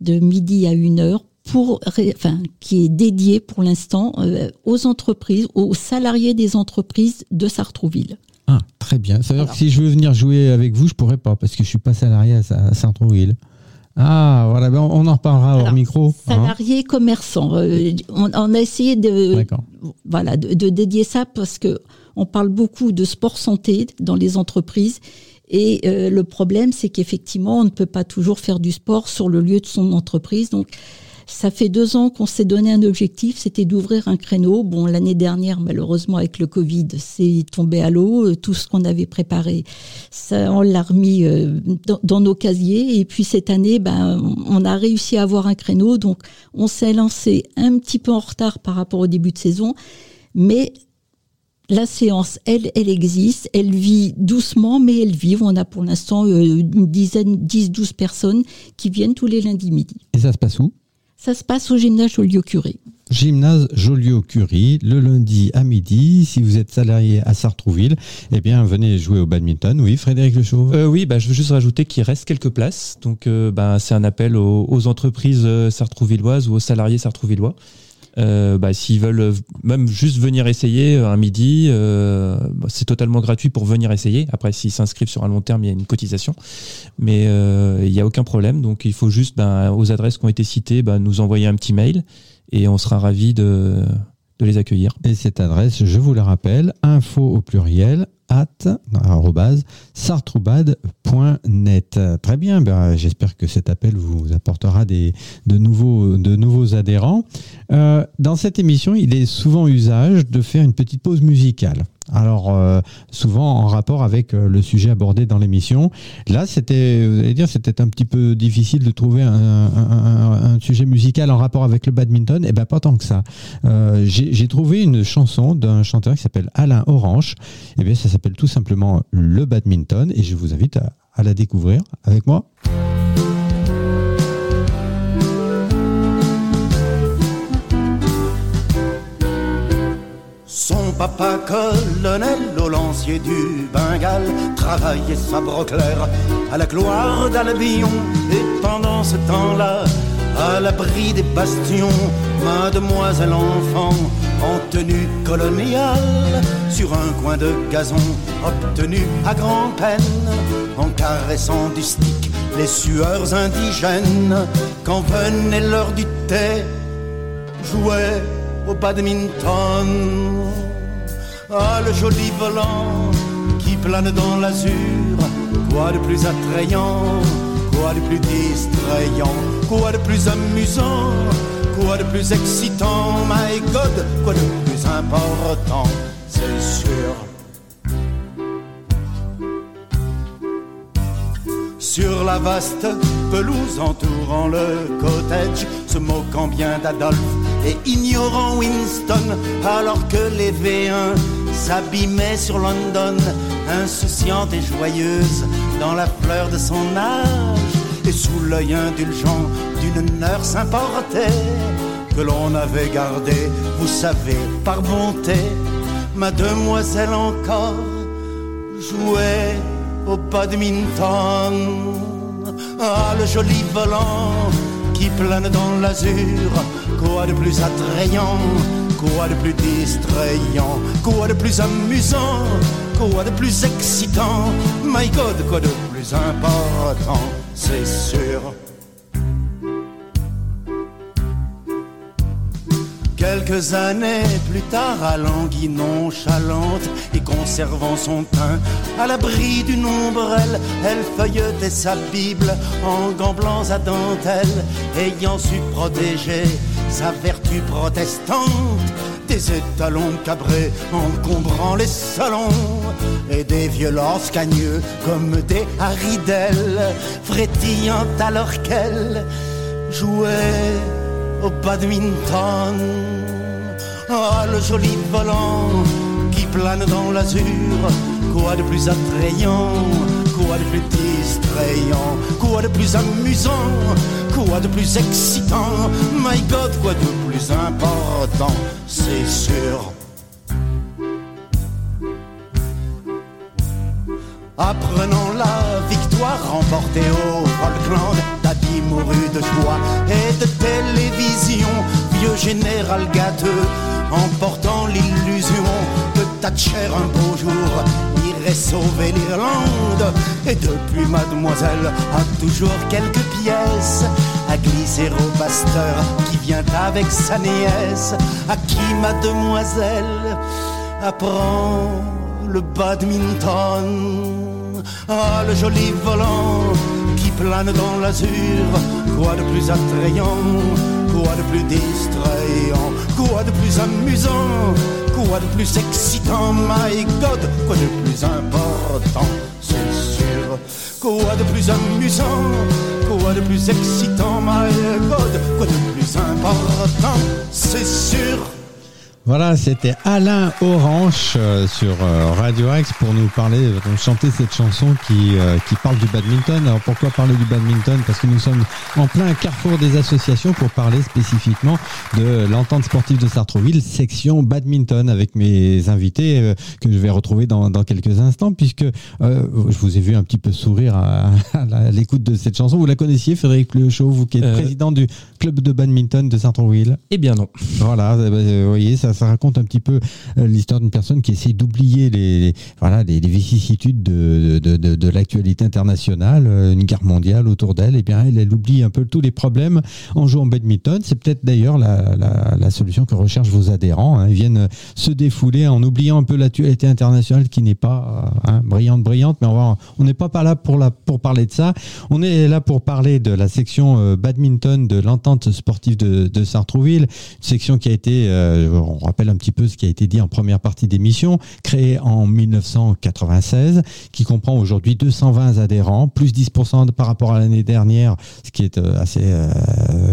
de midi à 1 heure pour, enfin, qui est dédié pour l'instant euh, aux entreprises, aux salariés des entreprises de Sartrouville. Ah, très bien. Ça veut dire que si je veux venir jouer avec vous, je pourrais pas parce que je suis pas salarié à Sa- à Saint-Trouville. Ah, voilà, ben on en reparlera hors micro. hein. Salariés commerçants. Euh, on, on a essayé de, voilà, de, de dédier ça parce que on parle beaucoup de sport santé dans les entreprises. Et euh, le problème, c'est qu'effectivement, on ne peut pas toujours faire du sport sur le lieu de son entreprise. Donc, ça fait deux ans qu'on s'est donné un objectif, c'était d'ouvrir un créneau. Bon, l'année dernière, malheureusement, avec le Covid, c'est tombé à l'eau. Euh, Tout ce qu'on avait préparé, on l'a remis euh, dans, dans nos casiers. Et puis cette année, ben, on a réussi à avoir un créneau. Donc, on s'est lancé un petit peu en retard par rapport au début de saison, mais la séance, elle, elle existe, elle vit doucement, mais elle vit. On a pour l'instant euh, une dizaine, 10-12 personnes qui viennent tous les lundis midi. Et ça se passe où? Ça se passe au gymnase Joliot-Curie. Gymnase Joliot-Curie, le lundi à midi. Si vous êtes salarié à Sartrouville, eh bien, venez jouer au badminton. Oui, Frédéric Le Chauve Euh, oui, bah, je veux juste rajouter qu'il reste quelques places. Donc, euh, bah, c'est un appel aux, aux entreprises euh, sartrouvilloises ou aux salariés sartrouvillois. Euh, bah, S'ils veulent même juste venir essayer euh, un midi, euh, bah, c'est totalement gratuit pour venir essayer. Après, s'ils s'inscrivent sur un long terme, il y a une cotisation. Mais euh, il n'y a aucun problème. Donc, il faut juste, bah, aux adresses qui ont été citées, bah, nous envoyer un petit mail et on sera ravis de, de les accueillir. Et cette adresse, je vous la rappelle, info au pluriel, at, sartroubad.net. Très bien, ben, j'espère que cet appel vous apportera des, de, nouveaux, de nouveaux adhérents. Euh, dans cette émission, il est souvent usage de faire une petite pause musicale. Alors, euh, souvent en rapport avec euh, le sujet abordé dans l'émission. Là, c'était, vous allez dire, c'était un petit peu difficile de trouver un, sujet musical en rapport avec le badminton. Eh ben, pas tant que ça. J'ai j'ai trouvé une chanson d'un chanteur qui s'appelle Alain Orange. Eh bien, ça s'appelle tout simplement le badminton et je vous invite à, la découvrir avec moi. Son papa colonel au lancier du Bengale travaillait sabre clair à la gloire d'Albion et pendant ce temps-là à l'abri des bastions mademoiselle enfant en tenue coloniale sur un coin de gazon obtenu à grand-peine en caressant du stick les sueurs indigènes quand venait l'heure du thé jouait au badminton. Ah, le joli volant qui plane dans l'azur. Quoi de plus attrayant, quoi de plus distrayant, quoi de plus amusant, quoi de plus excitant, my God, quoi de plus important, c'est sûr. Sur la vaste pelouse entourant le cottage, se moquant bien d'Adolphe et ignorant Winston, alors que les V1 s'abîmaient sur London, insouciante et joyeuse dans la fleur de son âge, et sous l'œil indulgent d'une nurse importée, que l'on avait gardé, vous savez, par bonté, ma demoiselle encore jouait au badminton. Ah, le joli volant qui plane dans l'azur, quoi de plus attrayant, quoi de plus distrayant, quoi de plus amusant, quoi de plus excitant, my God, quoi de plus important, c'est sûr. Quelques années plus tard, à languille nonchalante et conservant son teint à l'abri d'une ombrelle, elle feuilletait sa Bible en gants blancs à dentelle, ayant su protéger sa vertu protestante des étalons cabrés encombrant les salons et des violences cagneux comme des haridelles frétillant alors qu'elle jouait au badminton. Ah, le joli volant qui plane dans l'azur, quoi de plus attrayant, quoi de plus distrayant, quoi de plus amusant, quoi de plus excitant, my God, quoi de plus important, c'est sûr. Apprenant la victoire remportée au Falkland, Daddy mourut de joie et de télévision. Vieux général gâteux, emportant l'illusion que Thatcher un beau jour irait sauver l'Irlande. Et depuis, mademoiselle a toujours quelques pièces à glisser au pasteur qui vient avec sa nièce, à qui mademoiselle apprend le badminton. Ah, le joli volant qui plane dans l'azur, quoi de plus attrayant, quoi de plus distrayant, quoi de plus amusant, quoi de plus excitant, my God, quoi de plus important, c'est sûr. Quoi de plus amusant, quoi de plus excitant, my God, quoi de plus important, c'est sûr. Voilà, c'était Alain Orange euh, sur euh, Radio X pour nous parler, euh, donc chanter cette chanson qui qui parle du badminton. Alors pourquoi parler du badminton? Parce que nous sommes en plein carrefour des associations pour parler spécifiquement de l'entente sportive de Sartreville, section badminton, avec mes invités que je vais retrouver dans, dans quelques instants, puisque je vous ai vu un petit peu sourire à, l'écoute de cette chanson. Vous la connaissiez, Frédéric Pleuchot, vous qui êtes président du club de badminton de Sartreville Eh bien non. Voilà, vous voyez, ça ça raconte un petit peu euh, l'histoire d'une personne qui essaie d'oublier les, voilà les, vicissitudes de, de, de, l'actualité internationale, euh, une guerre mondiale autour d'elle. Et eh bien, elle, elle oublie un peu tous les problèmes en jouant badminton. C'est peut-être d'ailleurs la, la, solution que recherchent vos adhérents. Hein. Ils viennent se défouler en oubliant un peu l'actualité internationale qui n'est pas euh, hein, brillante, brillante, mais on n'est pas, là pour, la, pour parler de ça. On est là pour parler de la section badminton de l'entente sportive de, de Sartrouville, section qui a été, rappelle un petit peu ce qui a été dit en première partie d'émission, créée en 1996, qui comprend aujourd'hui 220 adhérents, plus 10% par rapport à l'année dernière, ce qui est euh, assez euh,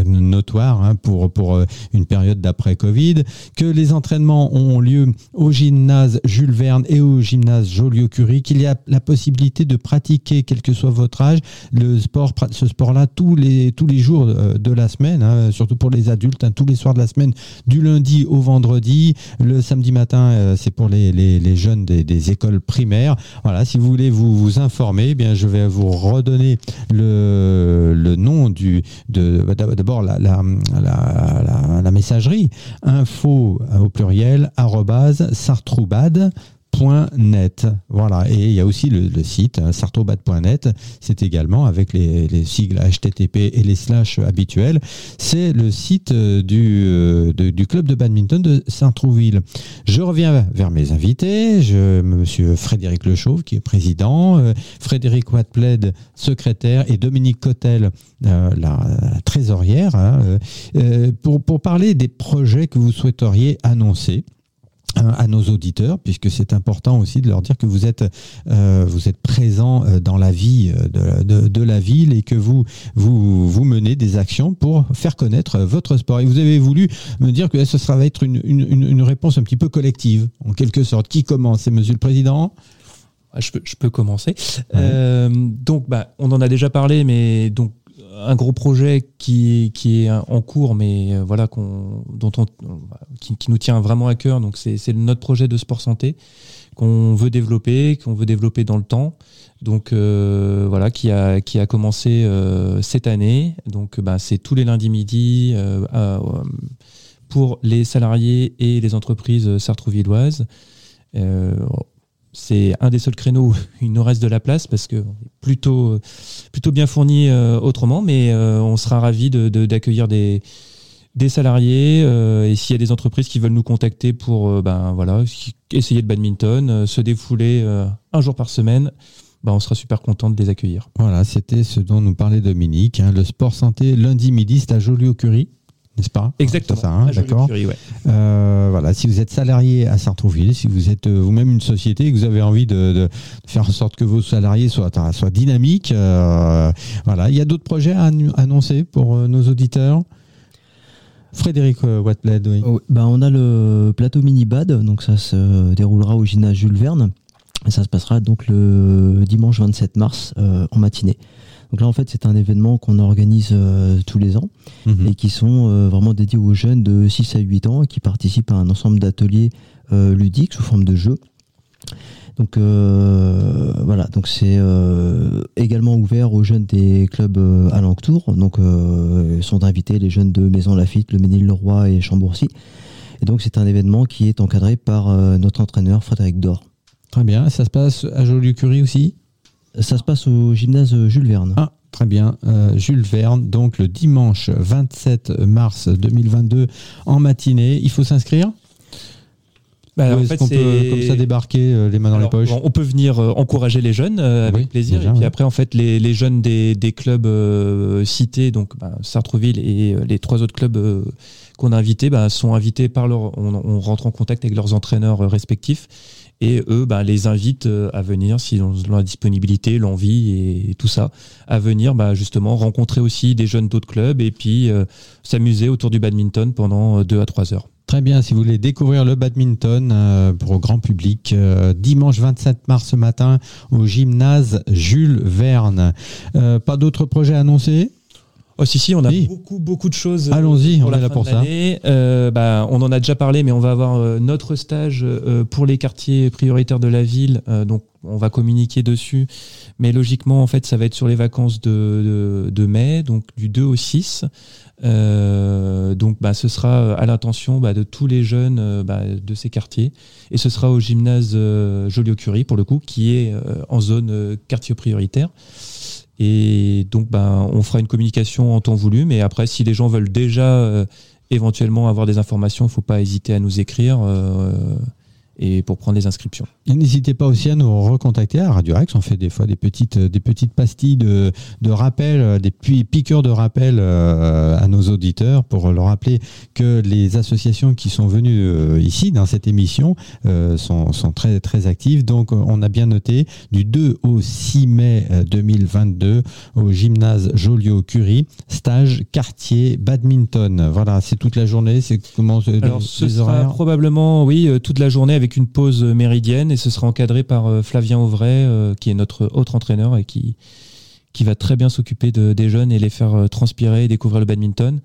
notoire hein, pour, pour euh, une période d'après-Covid, que les entraînements ont lieu au gymnase Jules Verne et au gymnase Joliot-Curie, qu'il y a la possibilité de pratiquer, quel que soit votre âge, le sport, ce sport-là tous les, tous les jours de la semaine, hein, surtout pour les adultes, hein, tous les soirs de la semaine, du lundi au vendredi le samedi matin, euh, c'est pour les, les, jeunes des, des, écoles primaires. Voilà, si vous voulez vous, vous informer, eh bien, je vais vous redonner le, le nom du, de, d'abord la, la, la, messagerie info au pluriel arrobase sartroubad net. Voilà. Et il y a aussi le, site hein, sartobat.net. C'est également avec les, sigles HTTP et les slash habituels. C'est le site euh, du, euh, du club de badminton de Saint-Trouville. Je reviens vers mes invités. Je, monsieur Frédéric Lechauve, qui est président, euh, Frédéric Watpled, secrétaire, et Dominique Cotel, la, trésorière, hein, pour parler des projets que vous souhaiteriez annoncer à nos auditeurs, puisque c'est important aussi de leur dire que vous êtes euh, vous êtes présent euh, dans la vie euh, de, de, de, la ville et que vous, vous vous menez des actions pour faire connaître votre sport. Et vous avez voulu me dire que ce sera va être une, une, une réponse un petit peu collective, en quelque sorte. Qui commence C'est Monsieur le Président? Ah, je peux, je peux commencer. Euh, donc, bah, on en a déjà parlé, mais donc un gros projet qui, qui est en cours, mais euh, voilà, dont on, qui, qui nous tient vraiment à cœur. Donc, c'est, notre projet de sport santé qu'on veut développer, qu'on veut développer dans le temps. Donc euh, voilà, qui a qui a commencé euh, cette année. Donc bah, c'est tous les lundis midi pour les salariés et les entreprises sartrouvilloises. C'est un des seuls créneaux où il nous reste de la place parce que est plutôt bien fourni euh, autrement, mais euh, on sera ravi de, de- d'accueillir des salariés euh, et s'il y a des entreprises qui veulent nous contacter pour ben voilà essayer le badminton, se défouler un jour par semaine, ben, on sera super content de les accueillir. Voilà, c'était ce dont nous parlait Dominique. hein, le sport santé lundi midi, c'est à Joliot-Curie, n'est-ce pas Exactement. C'est ça, hein, d'accord. Curie, ouais. Euh, voilà, si vous êtes salarié à Sartrouville, si vous êtes euh, vous-même une société et que vous avez envie de, de faire en sorte que vos salariés soient, soient dynamiques, euh, voilà. Il y a d'autres projets à annoncer pour nos auditeurs? Frédéric Watbled, oui. Oh, bah, on a le plateau mini bad, donc ça se déroulera au gymnase Jules Verne. Et ça se passera donc le dimanche 27 mars euh, en matinée. Donc là en fait c'est un événement qu'on organise euh, tous les ans Mhm. et qui sont euh, vraiment dédiés aux jeunes de 6 à 8 ans et qui participent à un ensemble d'ateliers euh, ludiques sous forme de jeux. Donc euh, voilà, donc c'est euh, également ouvert aux jeunes des clubs euh, alentours. Donc sont invités les jeunes de Maison Lafitte, le Ménil-le-Roi et Chambourcy. Et donc c'est un événement qui est encadré par notre entraîneur Frédéric Dor. Très bien. Ça se passe à Joliot-Curie aussi? Ça se passe au gymnase Jules Verne. Ah, très bien. Euh, Jules Verne, donc le dimanche 27 mars 2022 en matinée. Il faut s'inscrire? Bah, en est-ce fait, qu'on peut comme ça débarquer euh, les mains dans Alors, les poches? bon, on peut venir euh, encourager les jeunes euh, avec Oui, plaisir. déjà, et puis ouais. après, en fait, les, les jeunes des, des clubs euh, cités, donc bah, Sartreville et euh, les trois autres clubs euh, qu'on a invités, bah, sont invités par leur. On, rentre en contact avec leurs entraîneurs euh, respectifs. Et eux, bah, les invitent euh, à venir, s'ils ont la disponibilité, l'envie et, tout ça, à venir bah, justement rencontrer aussi des jeunes d'autres clubs et puis euh, s'amuser autour du badminton pendant deux à trois heures. Très bien, si vous voulez découvrir le badminton pour grand public, dimanche 27 mars ce matin au gymnase Jules Verne. Pas d'autres projets annoncés Oh si si, on a Oui. beaucoup beaucoup de choses. euh, Allons-y, on la est là pour ça. Euh, bah, on en a déjà parlé, mais on va avoir euh, notre stage euh, pour les quartiers prioritaires de la ville. Donc on va communiquer dessus, mais logiquement en fait ça va être sur les vacances de, de, de mai, donc du 2 au 6. Euh, donc bah, ce sera à l'intention bah, de tous les jeunes bah, de ces quartiers, et ce sera au gymnase Joliot-Curie pour le coup, qui est en zone quartier prioritaire. Et donc, ben, on fera une communication en temps voulu. Mais après, si les gens veulent déjà euh, éventuellement avoir des informations, il ne faut pas hésiter à nous écrire euh, et pour prendre les inscriptions. Et N'hésitez pas aussi à nous recontacter à Radio Axe. On fait des fois des petites, des petites pastilles de, de rappel, euh, des pi- piqûres de rappel euh, à nos auditeurs pour leur rappeler que les associations qui sont venues euh, ici dans cette émission euh, sont, sont très, très actives. Donc, euh, on a bien noté du 2 au 6 mai euh, 2022 au gymnase Joliot-Curie, stage quartier badminton. Voilà, c'est toute la journée. C'est comment euh, Alors, les- ce les sera horaires? probablement, oui, euh, toute la journée avec une pause euh, méridienne et ce sera encadré par euh, Flavien Auvray, euh, qui est notre autre entraîneur et qui, va très bien s'occuper de, des jeunes et les faire transpirer et découvrir le badminton.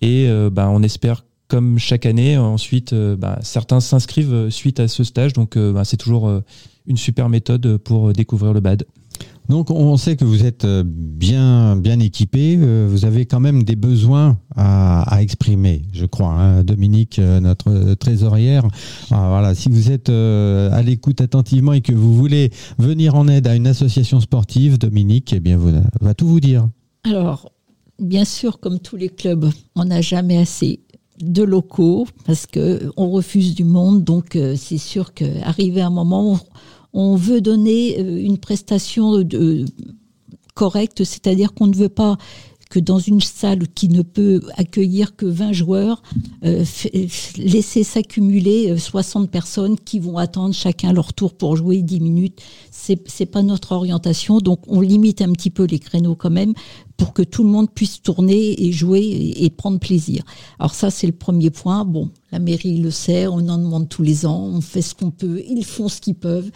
Et bah, on espère, comme chaque année, ensuite, bah, certains s'inscrivent suite à ce stage. Donc, bah, c'est toujours une super méthode pour découvrir le bad. Donc on sait que vous êtes euh, bien bien équipé, euh, vous avez quand même des besoins à, à exprimer, je crois. hein. Dominique, euh, notre trésorière, Ah, voilà, si vous êtes à l'écoute attentivement et que vous voulez venir en aide à une association sportive, Dominique, eh bien vous va tout vous dire. Alors, bien sûr, comme tous les clubs, on n'a jamais assez de locaux parce que on refuse du monde. Donc, c'est sûr qu'arrivé à un moment, on veut donner euh, une prestation de, correcte, c'est-à-dire qu'on ne veut pas que dans une salle qui ne peut accueillir que 20 joueurs, euh, laisser s'accumuler euh, 60 personnes qui vont attendre chacun leur tour pour jouer 10 minutes. C'est c'est pas notre orientation, donc on limite un petit peu les créneaux quand même pour que tout le monde puisse tourner et jouer et, et prendre plaisir. Alors ça, c'est le premier point. Bon, la mairie le sait, on en demande tous les ans, on fait ce qu'on peut, ils font ce qu'ils peuvent.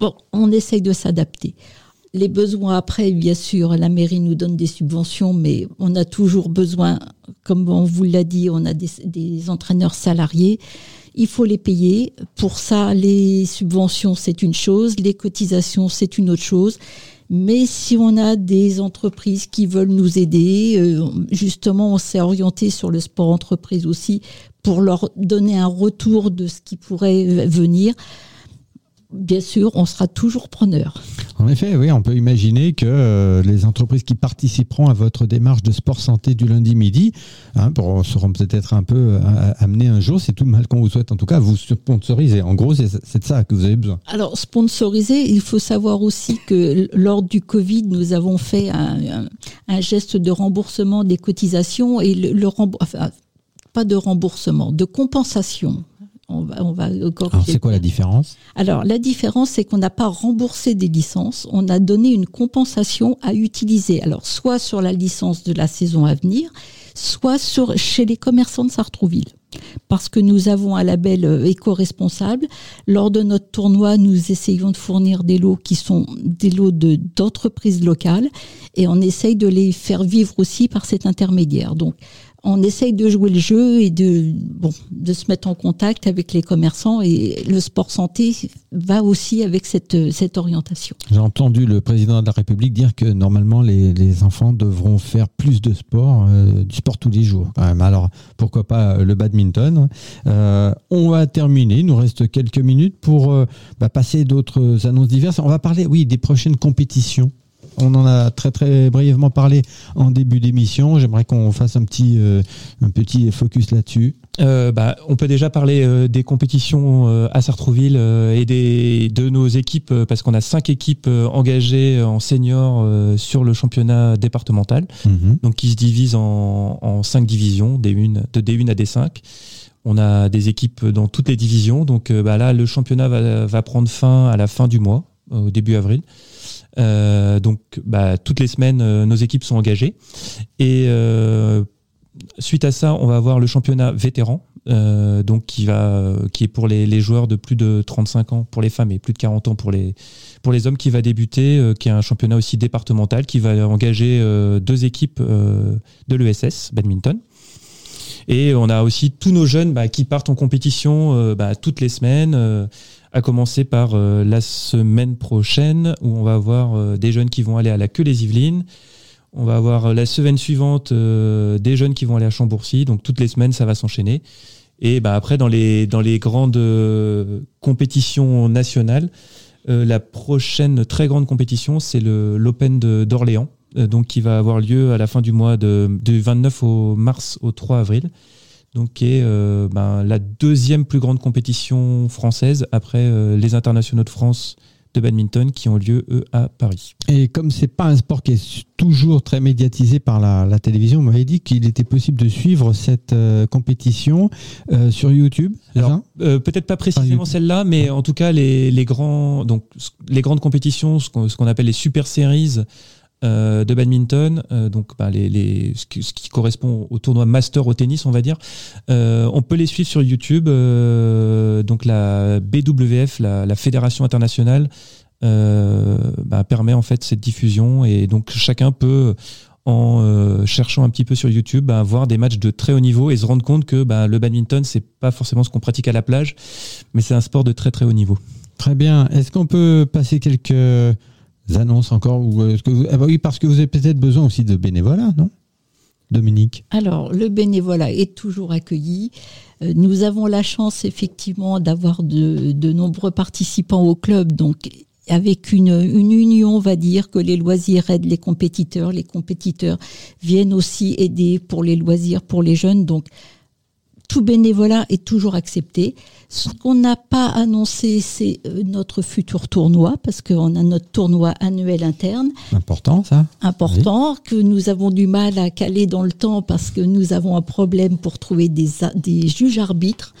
Bon, on essaye de s'adapter. Les besoins après, bien sûr, la mairie nous donne des subventions, mais on a toujours besoin, comme on vous l'a dit, on a des, des entraîneurs salariés il faut les payer. Pour ça, les subventions, c'est une chose, les cotisations, c'est une autre chose. Mais si on a des entreprises qui veulent nous aider, euh, justement, on s'est orienté sur le sport entreprise aussi pour leur donner un retour de ce qui pourrait venir bien sûr, on sera toujours preneur. En effet, oui, on peut imaginer que euh, les entreprises qui participeront à votre démarche de sport santé du lundi midi hein, pour, seront peut-être un peu euh, amenées un jour, c'est tout le mal qu'on vous souhaite en tout cas, vous sponsoriser. En gros, c'est de ça que vous avez besoin. Alors, sponsoriser, il faut savoir aussi que lors du Covid, nous avons fait un, geste de remboursement des cotisations et le, le enfin, pas de remboursement, de compensation on va, on va Alors c'est quoi la différence? Alors la différence c'est qu'on n'a pas remboursé des licences, on a donné une compensation à utiliser. Alors soit sur la licence de la saison à venir, soit sur chez les commerçants de Sartrouville. Parce que nous avons un label euh, éco-responsable. Lors de notre tournoi, nous essayons de fournir des lots qui sont des lots d'entreprises locales et on essaye de les faire vivre aussi par cet intermédiaire. Donc, on essaye de jouer le jeu et de, bon, de se mettre en contact avec les commerçants et le sport santé va aussi avec cette, cette orientation. J'ai entendu le président de la République dire que normalement les, les enfants devront faire plus de sport, euh, du sport tous les jours. Alors pourquoi pas le badminton euh, On va terminer, il nous reste quelques minutes pour euh, bah, passer d'autres annonces diverses. On va parler, oui, des prochaines compétitions. On en a très très brièvement parlé en début d'émission. J'aimerais qu'on fasse un petit, euh, un petit focus là-dessus. Euh, bah, on peut déjà parler euh, des compétitions à Sartrouville et des, de nos équipes, parce qu'on a cinq équipes engagées en senior sur le championnat départemental, mhm. donc qui se divisent en, en cinq divisions, D1, de D1 à D5. On a des équipes dans toutes les divisions, donc bah, là le championnat va, va prendre fin à la fin du mois, au début avril. Euh, donc, bah, toutes les semaines, euh, nos équipes sont engagées. Et euh, suite à ça, on va avoir le championnat vétéran, donc qui va, qui est pour les, joueurs de plus de 35 ans pour les femmes et plus de 40 ans pour les pour les hommes, qui va débuter, qui est un championnat aussi départemental, qui va engager deux équipes de l'ESS badminton. Et on a aussi tous nos jeunes bah, qui partent en compétition bah, toutes les semaines à commencer par euh, la semaine prochaine où on va avoir euh, des jeunes qui vont aller à la queue les Yvelines. On va avoir euh, la semaine suivante des jeunes qui vont aller à Chambourcy. Donc toutes les semaines, ça va s'enchaîner. Et bah, après, dans les, dans les grandes compétitions nationales, la prochaine très grande compétition, c'est l'Open d'Orléans, donc qui va avoir lieu à la fin du mois de, du 29 au mars au 3 avril donc qui est euh, ben, la deuxième plus grande compétition française après euh, les internationaux de France de badminton qui ont lieu eux à Paris. Et comme c'est pas un sport qui est toujours très médiatisé par la, télévision, on m'avait dit qu'il était possible de suivre cette euh, compétition sur YouTube. peut-être pas précisément celle-là, mais en tout cas les, les, grands donc les grandes compétitions, ce qu'on appelle les super séries euh, de badminton, euh, donc bah, les, ce, qui, correspond au tournoi master au tennis, on va dire. Euh, on peut les suivre sur YouTube. donc la BWF, la, fédération internationale, bah, permet en fait cette diffusion et donc chacun peut en cherchant un petit peu sur YouTube, bah, voir des matchs de très haut niveau et se rendre compte que le badminton, c'est pas forcément ce qu'on pratique à la plage, mais c'est un sport de très très haut niveau. Très bien. Est-ce qu'on peut passer quelques annonces encore ou vous... ah bah oui, parce que vous avez peut-être besoin aussi de bénévolat, non? Dominique Alors, le bénévolat est toujours accueilli. Euh, nous avons la chance, effectivement, d'avoir de, de, nombreux participants au club. Donc, avec une, une, union, on va dire, que les loisirs aident les compétiteurs. Les compétiteurs viennent aussi aider pour les loisirs, pour les jeunes. Donc, tout bénévolat est toujours accepté. Ce qu'on n'a pas annoncé, c'est euh, notre futur tournoi, parce qu'on a notre tournoi annuel interne. Important, ça Important, que nous avons du mal à caler dans le temps, parce que nous avons un problème pour trouver des, des juges arbitres.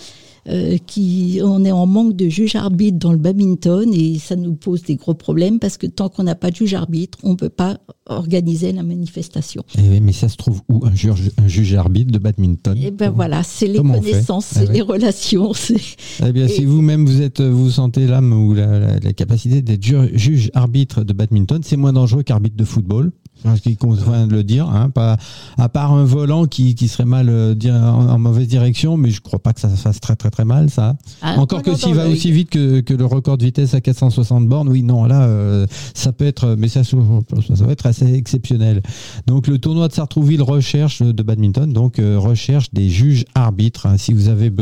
Euh, qui, on est en manque de juge arbitre dans le badminton et ça nous pose des gros problèmes parce que tant qu'on n'a pas de juge arbitre, on peut pas organiser la manifestation. Eh oui, mais ça se trouve où un juge, un juge arbitre de badminton? Et ben voilà, c'est les connaissances, Ah c'est les relations. Eh bien, Et- si vous-même vous êtes, vous sentez l'âme ou la, la- la capacité d'être ju- juge arbitre de badminton, c'est moins dangereux qu'arbitre de football. Ce qui convient de le dire, hein, pas, à part un volant qui, qui serait mal euh, en, en mauvaise direction, mais je crois pas que ça se fasse très très très mal, ça. Ah, Encore que s'il va aussi vite que, que le record de vitesse à 460 bornes, oui, non, là, euh, ça peut être, mais ça, ça va être assez exceptionnel. Donc, le tournoi de Sartrouville recherche de badminton, donc euh, recherche des juges arbitres. hein. Si vous avez,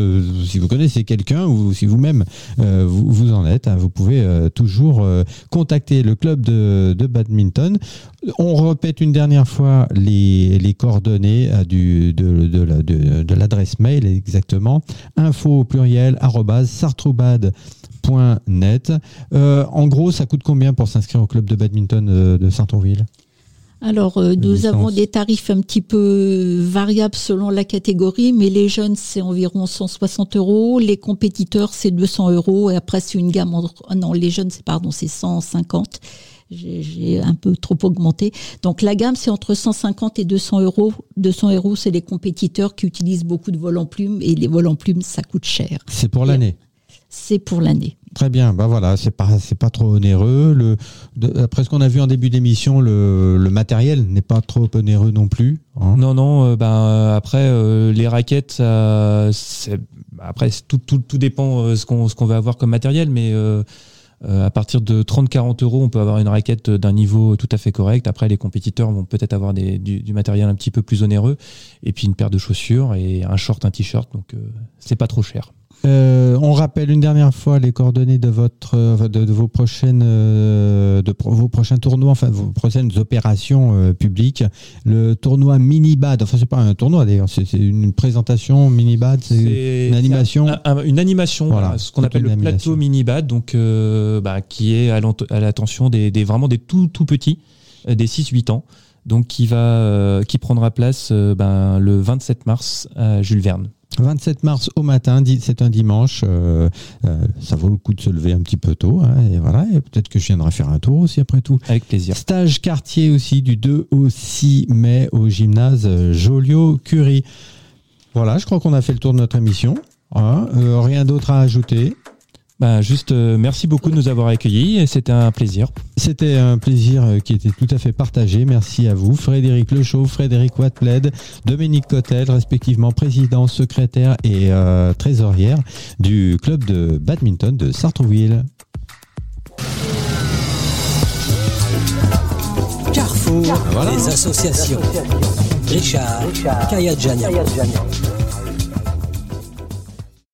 si vous connaissez quelqu'un ou si vous-même euh, vous, vous en êtes, hein, vous pouvez euh, toujours euh, contacter le club de, de badminton. On répète une dernière fois les, les coordonnées euh, du, de, de, la- de- de l'adresse mail exactement info au pluriel sartroubad.net. Euh, en gros, ça coûte combien pour s'inscrire au club de badminton euh, de Saint-Onville Alors, euh, nous licence. avons des tarifs un petit peu variables selon la catégorie, mais les jeunes, c'est environ 160 euros. Les compétiteurs, c'est 200 euros. Et après, c'est une gamme entre... ah non, les jeunes, c'est pardon, c'est 150. J'ai un peu trop augmenté. Donc, la gamme, c'est entre 150 et 200 euros. 200 euros, c'est les compétiteurs qui utilisent beaucoup de vols en plumes. Et les vols en plumes, ça coûte cher. C'est pour l'année. C'est pour l'année. Très bien, bah voilà, c'est pas c'est pas trop onéreux. Le, de- après ce qu'on a vu en début d'émission, le, le matériel n'est pas trop onéreux non plus. hein. Non, non, euh, ben, après, euh, les raquettes, ça, c'est- après, tout, tout, tout dépend euh, ce qu'on ce qu'on va avoir comme matériel, mais à partir de 30-40 euros, on peut avoir une raquette d'un niveau tout à fait correct. Après, les compétiteurs vont peut-être avoir du, du matériel un petit peu plus onéreux, et puis une paire de chaussures et un short, un t-shirt, donc euh, c'est pas trop cher. Euh, on rappelle une dernière fois les coordonnées de votre euh, de, de vos prochaines euh, de pro- vos prochains tournois, enfin vos prochaines opérations euh, publiques. Le tournoi mini bad, enfin c'est pas un tournoi d'ailleurs, c'est une présentation mini bad, c'est une animation. un- un- une animation, Voilà, voilà, ce qu'on appelle le animation. plateau mini bad, donc euh, bah, qui est à l'attention des, des vraiment des tout tout petits, des 6-8 ans, donc qui va qui prendra place ben, le 27 mars à Jules Verne. 27 mars au matin, c'est un dimanche. euh, euh, ça vaut le coup de se lever un petit peu tôt. hein, et voilà, et peut-être que je viendrai faire un tour aussi après tout. Avec plaisir. Stage quartier aussi du 2 au 6 mai au gymnase Joliot-Curie. Voilà, je crois qu'on a fait le tour de notre émission. Hein, euh, rien d'autre à ajouter. Bah, juste euh, merci beaucoup de nous avoir accueillis et c'était un plaisir. C'était un plaisir euh, qui était tout à fait partagé. Merci à vous, Frédéric Lechaux, Frédéric Watpled, Dominique Cotel, respectivement président, secrétaire et euh, trésorière du club de badminton de Sartrouville. Carrefour Voilà. des associations. Richard, Kayadjani.